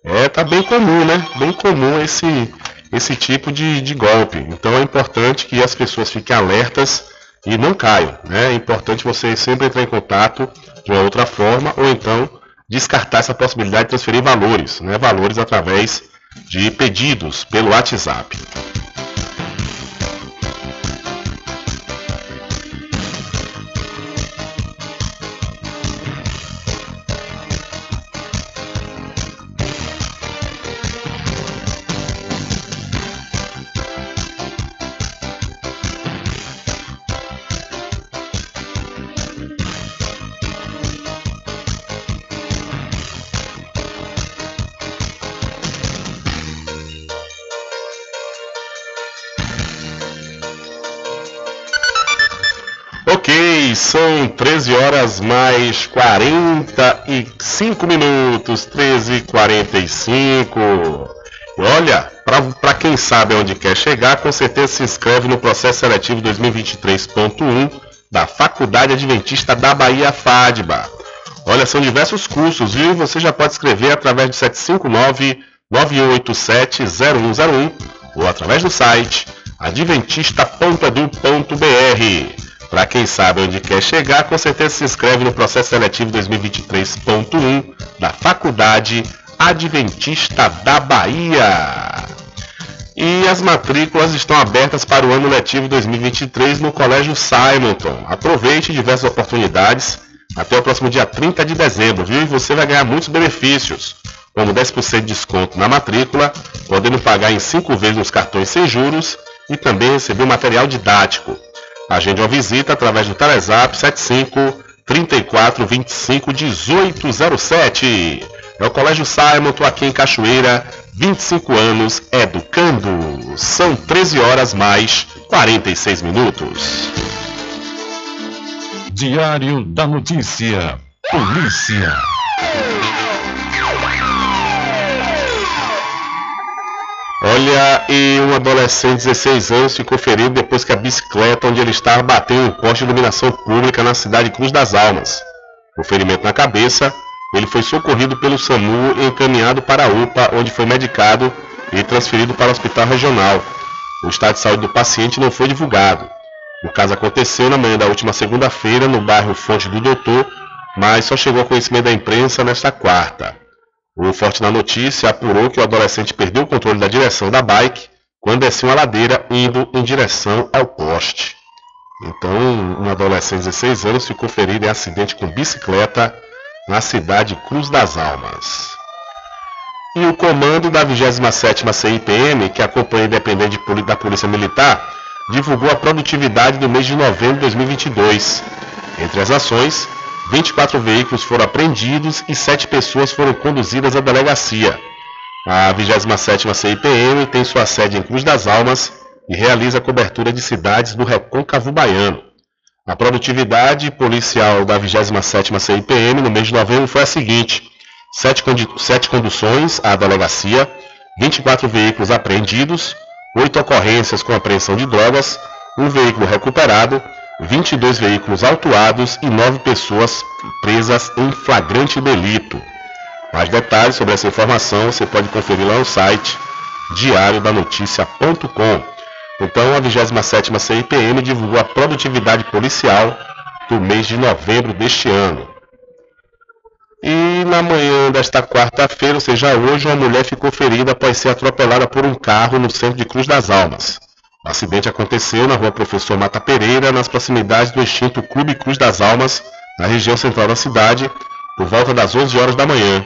É, tá bem comum, né? Bem comum esse, esse tipo de, de golpe. Então é importante que as pessoas fiquem alertas e não caiam. Né? É importante você sempre entrar em contato de uma outra forma ou então descartar essa possibilidade de transferir valores, né? valores através de pedidos pelo WhatsApp. Horas mais 45 minutos, 13 e 45. E olha, para quem sabe onde quer chegar, com certeza se inscreve no processo seletivo 2023.1 da Faculdade Adventista da Bahia FADBA. Olha, são diversos cursos, viu? Você já pode escrever através do 759-9187-0101 ou através do site adventista.edu.br. Para quem sabe onde quer chegar, com certeza se inscreve no processo seletivo 2023.1 da Faculdade Adventista da Bahia. E as matrículas estão abertas para o ano letivo 2023 no Colégio Simonton. Aproveite diversas oportunidades até o próximo dia 30 de dezembro, viu? E você vai ganhar muitos benefícios, como 10% de desconto na matrícula, podendo pagar em 5 vezes nos cartões sem juros e também receber o material didático. Agende uma visita através do Telezap 75 34 25 1807. É o Colégio Simon, tô aqui em Cachoeira, 25 anos educando. São 13 horas mais 46 minutos.
Diário da Notícia. Polícia.
Olha, e um adolescente de 16 anos ficou ferido depois que a bicicleta onde ele estava bateu em um poste de iluminação pública na cidade de Cruz das Almas. Com ferimento na cabeça, ele foi socorrido pelo SAMU e encaminhado para a UPA, onde foi medicado e transferido para o hospital regional. O estado de saúde do paciente não foi divulgado. O caso aconteceu na manhã da última segunda-feira no bairro Fonte do Doutor, mas só chegou a conhecimento da imprensa nesta quarta. O Forte na Notícia apurou que o adolescente perdeu o controle da direção da bike quando descia uma ladeira indo em direção ao poste. Então, um adolescente de 16 anos ficou ferido em acidente com bicicleta na cidade Cruz das Almas. E o comando da 27ª CIPM, que acompanha independente da Polícia Militar, divulgou a produtividade do mês de novembro de 2022. Entre as ações, 24 veículos foram apreendidos e 7 pessoas foram conduzidas à delegacia. A 27ª CIPM tem sua sede em Cruz das Almas e realiza cobertura de cidades do Recôncavo Baiano. A produtividade policial da 27ª CIPM no mês de novembro foi a seguinte: 7, 7 conduções à delegacia, 24 veículos apreendidos, 8 ocorrências com apreensão de drogas, um veículo recuperado, 22 veículos autuados e 9 pessoas presas em flagrante delito. Mais detalhes sobre essa informação você pode conferir lá no site diariodanoticia.com. Então, a 27ª CIPM divulgou a produtividade policial do mês de novembro deste ano. E na manhã desta quarta-feira, ou seja, hoje, uma mulher ficou ferida após ser atropelada por um carro no centro de Cruz das Almas. O acidente aconteceu na rua Professor Mata Pereira, nas proximidades do extinto Clube Cruz das Almas, na região central da cidade, por volta das 11 horas da manhã.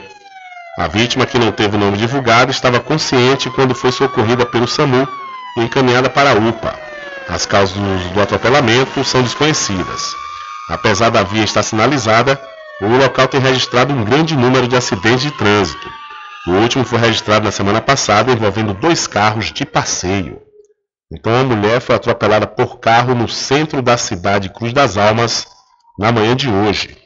A vítima, que não teve o nome divulgado, estava consciente quando foi socorrida pelo SAMU e encaminhada para a UPA. As causas do atropelamento são desconhecidas. Apesar da via estar sinalizada, o local tem registrado um grande número de acidentes de trânsito. O último foi registrado na semana passada envolvendo dois carros de passeio. Então a mulher foi atropelada por carro no centro da cidade Cruz das Almas na manhã de hoje.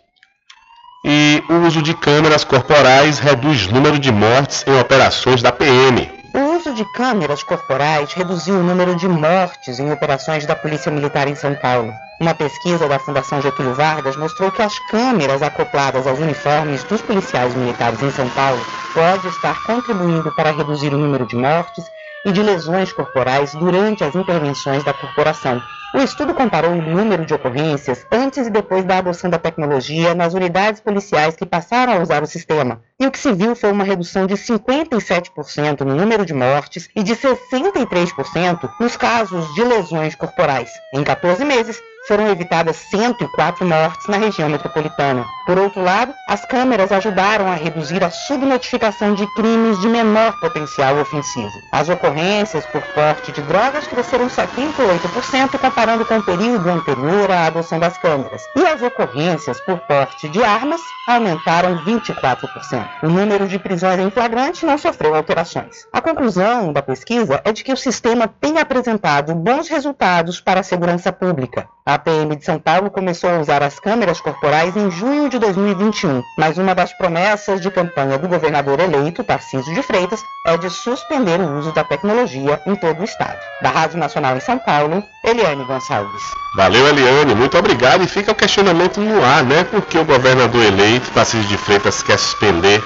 E o uso de câmeras corporais reduz o número de mortes em operações da PM.
O uso de câmeras corporais reduziu o número de mortes em operações da Polícia Militar em São Paulo. Uma pesquisa da Fundação Getúlio Vargas mostrou que as câmeras acopladas aos uniformes dos policiais militares em São Paulo pode estar contribuindo para reduzir o número de mortes e de lesões corporais durante as intervenções da corporação. O estudo comparou o número de ocorrências antes e depois da adoção da tecnologia nas unidades policiais que passaram a usar o sistema. E o que se viu foi uma redução de 57% no número de mortes e de 63% nos casos de lesões corporais. Em 14 meses, foram evitadas 104 mortes na região metropolitana. Por outro lado, as câmeras ajudaram a reduzir a subnotificação de crimes de menor potencial ofensivo. As ocorrências por porte de drogas cresceram 78% comparando com o período anterior à adoção das câmeras. E as ocorrências por porte de armas aumentaram 24%. O número de prisões em flagrante não sofreu alterações. A conclusão da pesquisa é de que o sistema tem apresentado bons resultados para a segurança pública. A PM de São Paulo começou a usar as câmeras corporais em junho de 2021, mas uma das promessas de campanha do governador eleito, Tarcísio de Freitas, é de suspender o uso da tecnologia em todo o estado. Da Rádio Nacional em São Paulo, Eliane Gonçalves.
Valeu, Eliane, muito obrigado. E fica o questionamento no ar, né? Porque o governador eleito, Tarcísio de Freitas, quer suspender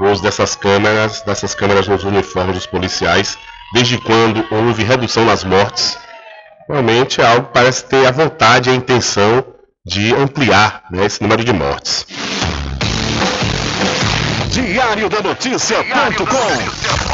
o uso dessas câmeras, dessas câmeras nos uniformes dos policiais, desde quando houve redução nas mortes realmente é algo que parece ter a vontade, a intenção de ampliar né, esse número de mortes.
Diário da Notícia.com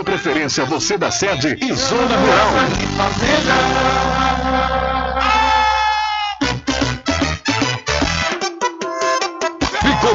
preferência, você da sede e zona rural.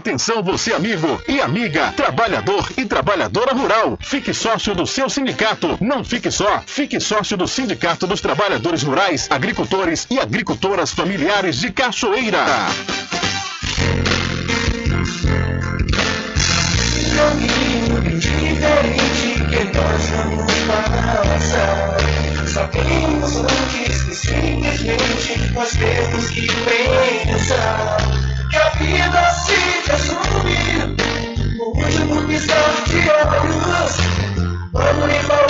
Atenção você amigo e amiga, trabalhador e trabalhadora rural. Fique sócio do seu sindicato. Não fique só, fique sócio do Sindicato dos Trabalhadores Rurais, Agricultores e Agricultoras Familiares de Cachoeira.
Sabemos antes que simplesmente nós temos que pensar que a vida se resume no último piscar de olhos. Quando lhe falar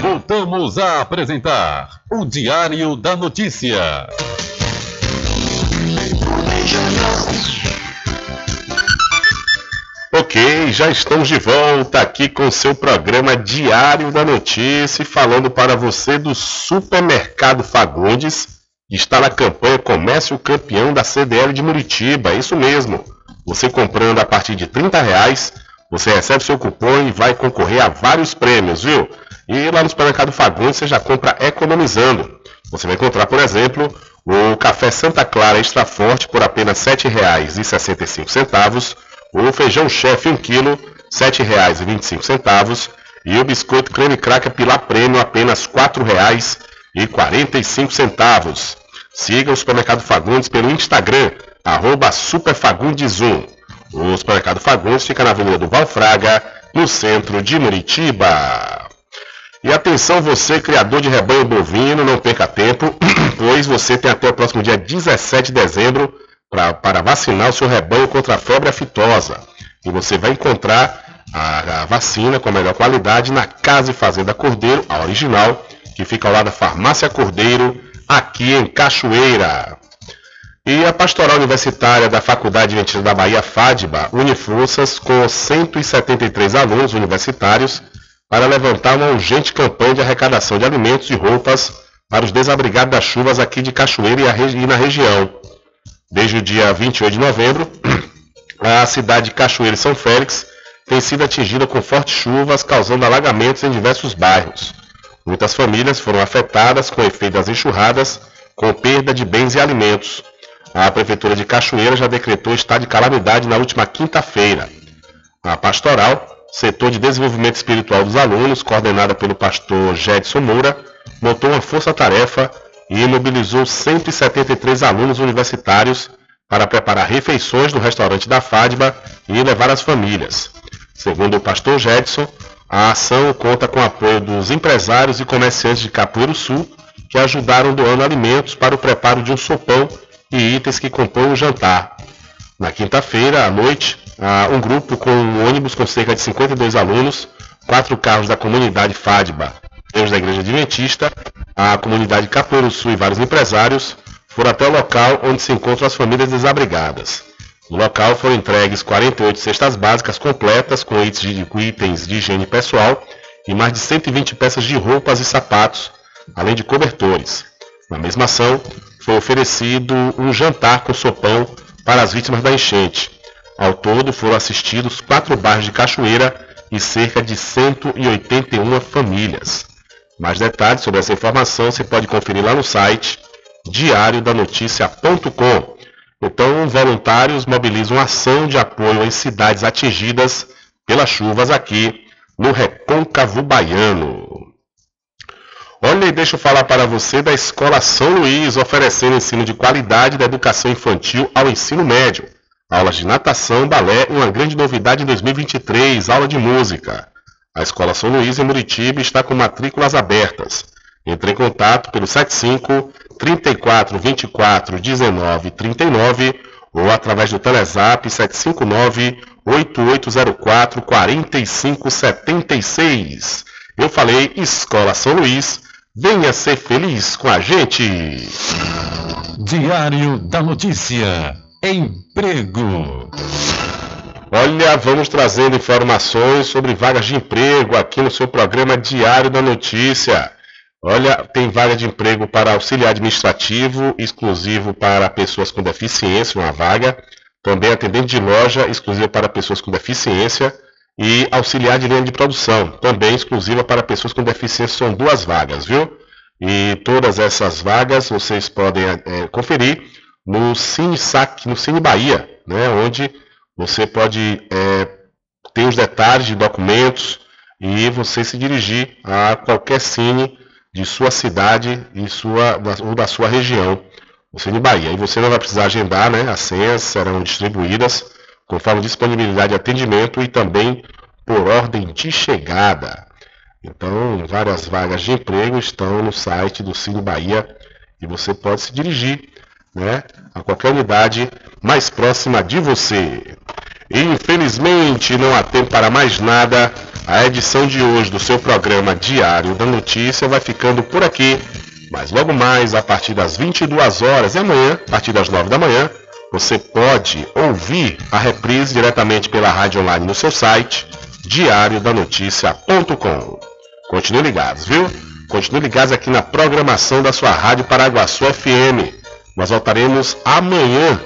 Voltamos a apresentar o Diário da Notícia.
Ok, já estamos de volta aqui com o seu programa Diário da Notícia, falando para você do Supermercado Fagundes, que está na campanha Comércio Campeão da CDL de Muritiba, isso mesmo. Você comprando a partir de 30 reais, você recebe seu cupom e vai concorrer a vários prêmios, viu? E lá no Supermercado Fagundes você já compra economizando. Você vai encontrar, por exemplo, o café Santa Clara Extra Forte por apenas R$ 7,65, o feijão chefe 1 kg, R$ 7,25 e o biscoito creme cracker Pilar Prêmio apenas R$ 4,45. Siga o Supermercado Fagundes pelo Instagram, arroba superfagundes1. O Supermercado Fagundes fica na Avenida do Valfraga, no centro de Muritiba. E atenção você, criador de rebanho bovino, não perca tempo, pois você tem até o próximo dia 17 de dezembro pra, para vacinar o seu rebanho contra a febre aftosa. E você vai encontrar a, a vacina com a melhor qualidade na Casa e Fazenda Cordeiro, a original, que fica ao lado da Farmácia Cordeiro, aqui em Cachoeira. E a Pastoral Universitária da Faculdade Adventista da Bahia, FADBA, une forças com 173 alunos universitários para levantar uma urgente campanha de arrecadação de alimentos e roupas para os desabrigados das chuvas aqui de Cachoeira e na região. Desde o dia 28 de novembro, a cidade de Cachoeira e São Félix tem sido atingida com fortes chuvas, causando alagamentos em diversos bairros. Muitas famílias foram afetadas com efeito das enxurradas, com perda de bens e alimentos. A Prefeitura de Cachoeira já decretou estado de calamidade na última quinta-feira. A Pastoral, setor de desenvolvimento espiritual dos alunos, coordenada pelo pastor Jedson Moura, montou uma força-tarefa e mobilizou 173 alunos universitários para preparar refeições no restaurante da FADBA e levar às famílias. Segundo o pastor Jedson, a ação conta com o apoio dos empresários e comerciantes de Capoeiro Sul, que ajudaram doando alimentos para o preparo de um sopão e itens que compõem o jantar. Na quinta-feira, à noite, um grupo com um ônibus com cerca de 52 alunos, quatro carros da comunidade FADBA, Deus da Igreja Adventista, a comunidade Capoeiro e vários empresários foram até o local onde se encontram as famílias desabrigadas. No local foram entregues 48 cestas básicas completas com itens de higiene pessoal e mais de 120 peças de roupas e sapatos, além de cobertores. Na mesma ação, foi oferecido um jantar com sopão para as vítimas da enchente. Ao todo foram assistidos quatro bairros de Cachoeira e cerca de 181 famílias. Mais detalhes sobre essa informação você pode conferir lá no site diariodanoticia.com. Então, voluntários mobilizam ação de apoio em cidades atingidas pelas chuvas aqui no Recôncavo Baiano. Olha, e deixa eu falar para você da Escola São Luís, oferecendo ensino de qualidade da educação infantil ao ensino médio. Aulas de natação, balé uma grande novidade em 2023, aula de música. A Escola São Luís em Muritiba está com matrículas abertas. Entre em contato pelo 75 34 24 19 39 ou através do Telezap 759 8804 4576. Eu falei Escola São Luís Venha ser feliz com a gente.
Diário da Notícia. Emprego.
Olha, vamos trazendo informações sobre vagas de emprego aqui no seu programa Diário da Notícia. Olha, tem vaga de emprego para auxiliar administrativo, exclusivo para pessoas com deficiência, uma vaga. Também atendente de loja, exclusiva para pessoas com deficiência e auxiliar de linha de produção, também exclusiva para pessoas com deficiência, são duas vagas, viu? E todas essas vagas vocês podem é, conferir no Cine Sac, no Cine Bahia, né, onde você pode é, ter os detalhes de documentos, e você se dirigir a qualquer cine de sua cidade e sua, ou da sua região, o Cine Bahia. E você não vai precisar agendar, né? As senhas serão distribuídas conforme disponibilidade de atendimento e também por ordem de chegada. Então, várias vagas de emprego estão no site do Cine Bahia e você pode se dirigir né, a qualquer unidade mais próxima de você. Infelizmente, não há tempo para mais nada. A edição de hoje do seu programa Diário da Notícia vai ficando por aqui. Mas logo mais, a partir das 22 horas e amanhã, a partir das 9 da manhã, você pode ouvir a reprise diretamente pela rádio online no seu site, diariodanoticia.com. Continue ligados, viu? Continue ligados aqui na programação da sua Rádio Paraguaçu FM. Nós voltaremos amanhã.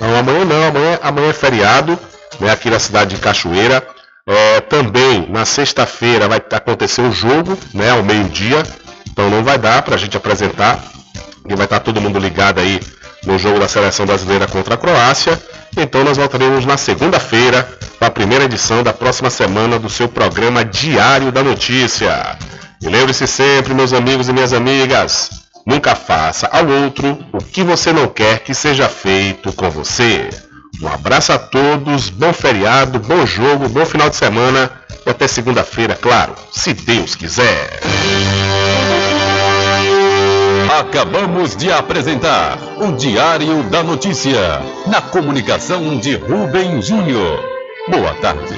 Não, amanhã não, amanhã, amanhã é feriado, né, aqui na cidade de Cachoeira. É, também na sexta-feira vai acontecer o um jogo, né, ao meio-dia. Então não vai dar para a gente apresentar. E vai estar todo mundo ligado aí no jogo da seleção brasileira contra a Croácia. Então nós voltaremos na segunda-feira para a primeira edição da próxima semana do seu programa Diário da Notícia. E lembre-se sempre, meus amigos e minhas amigas, nunca faça ao outro o que você não quer que seja feito com você. Um abraço a todos, bom feriado, bom jogo, bom final de semana e até segunda-feira, claro, se Deus quiser.
Acabamos de apresentar o Diário da Notícia, na comunicação de Rubem Júnior. Boa tarde.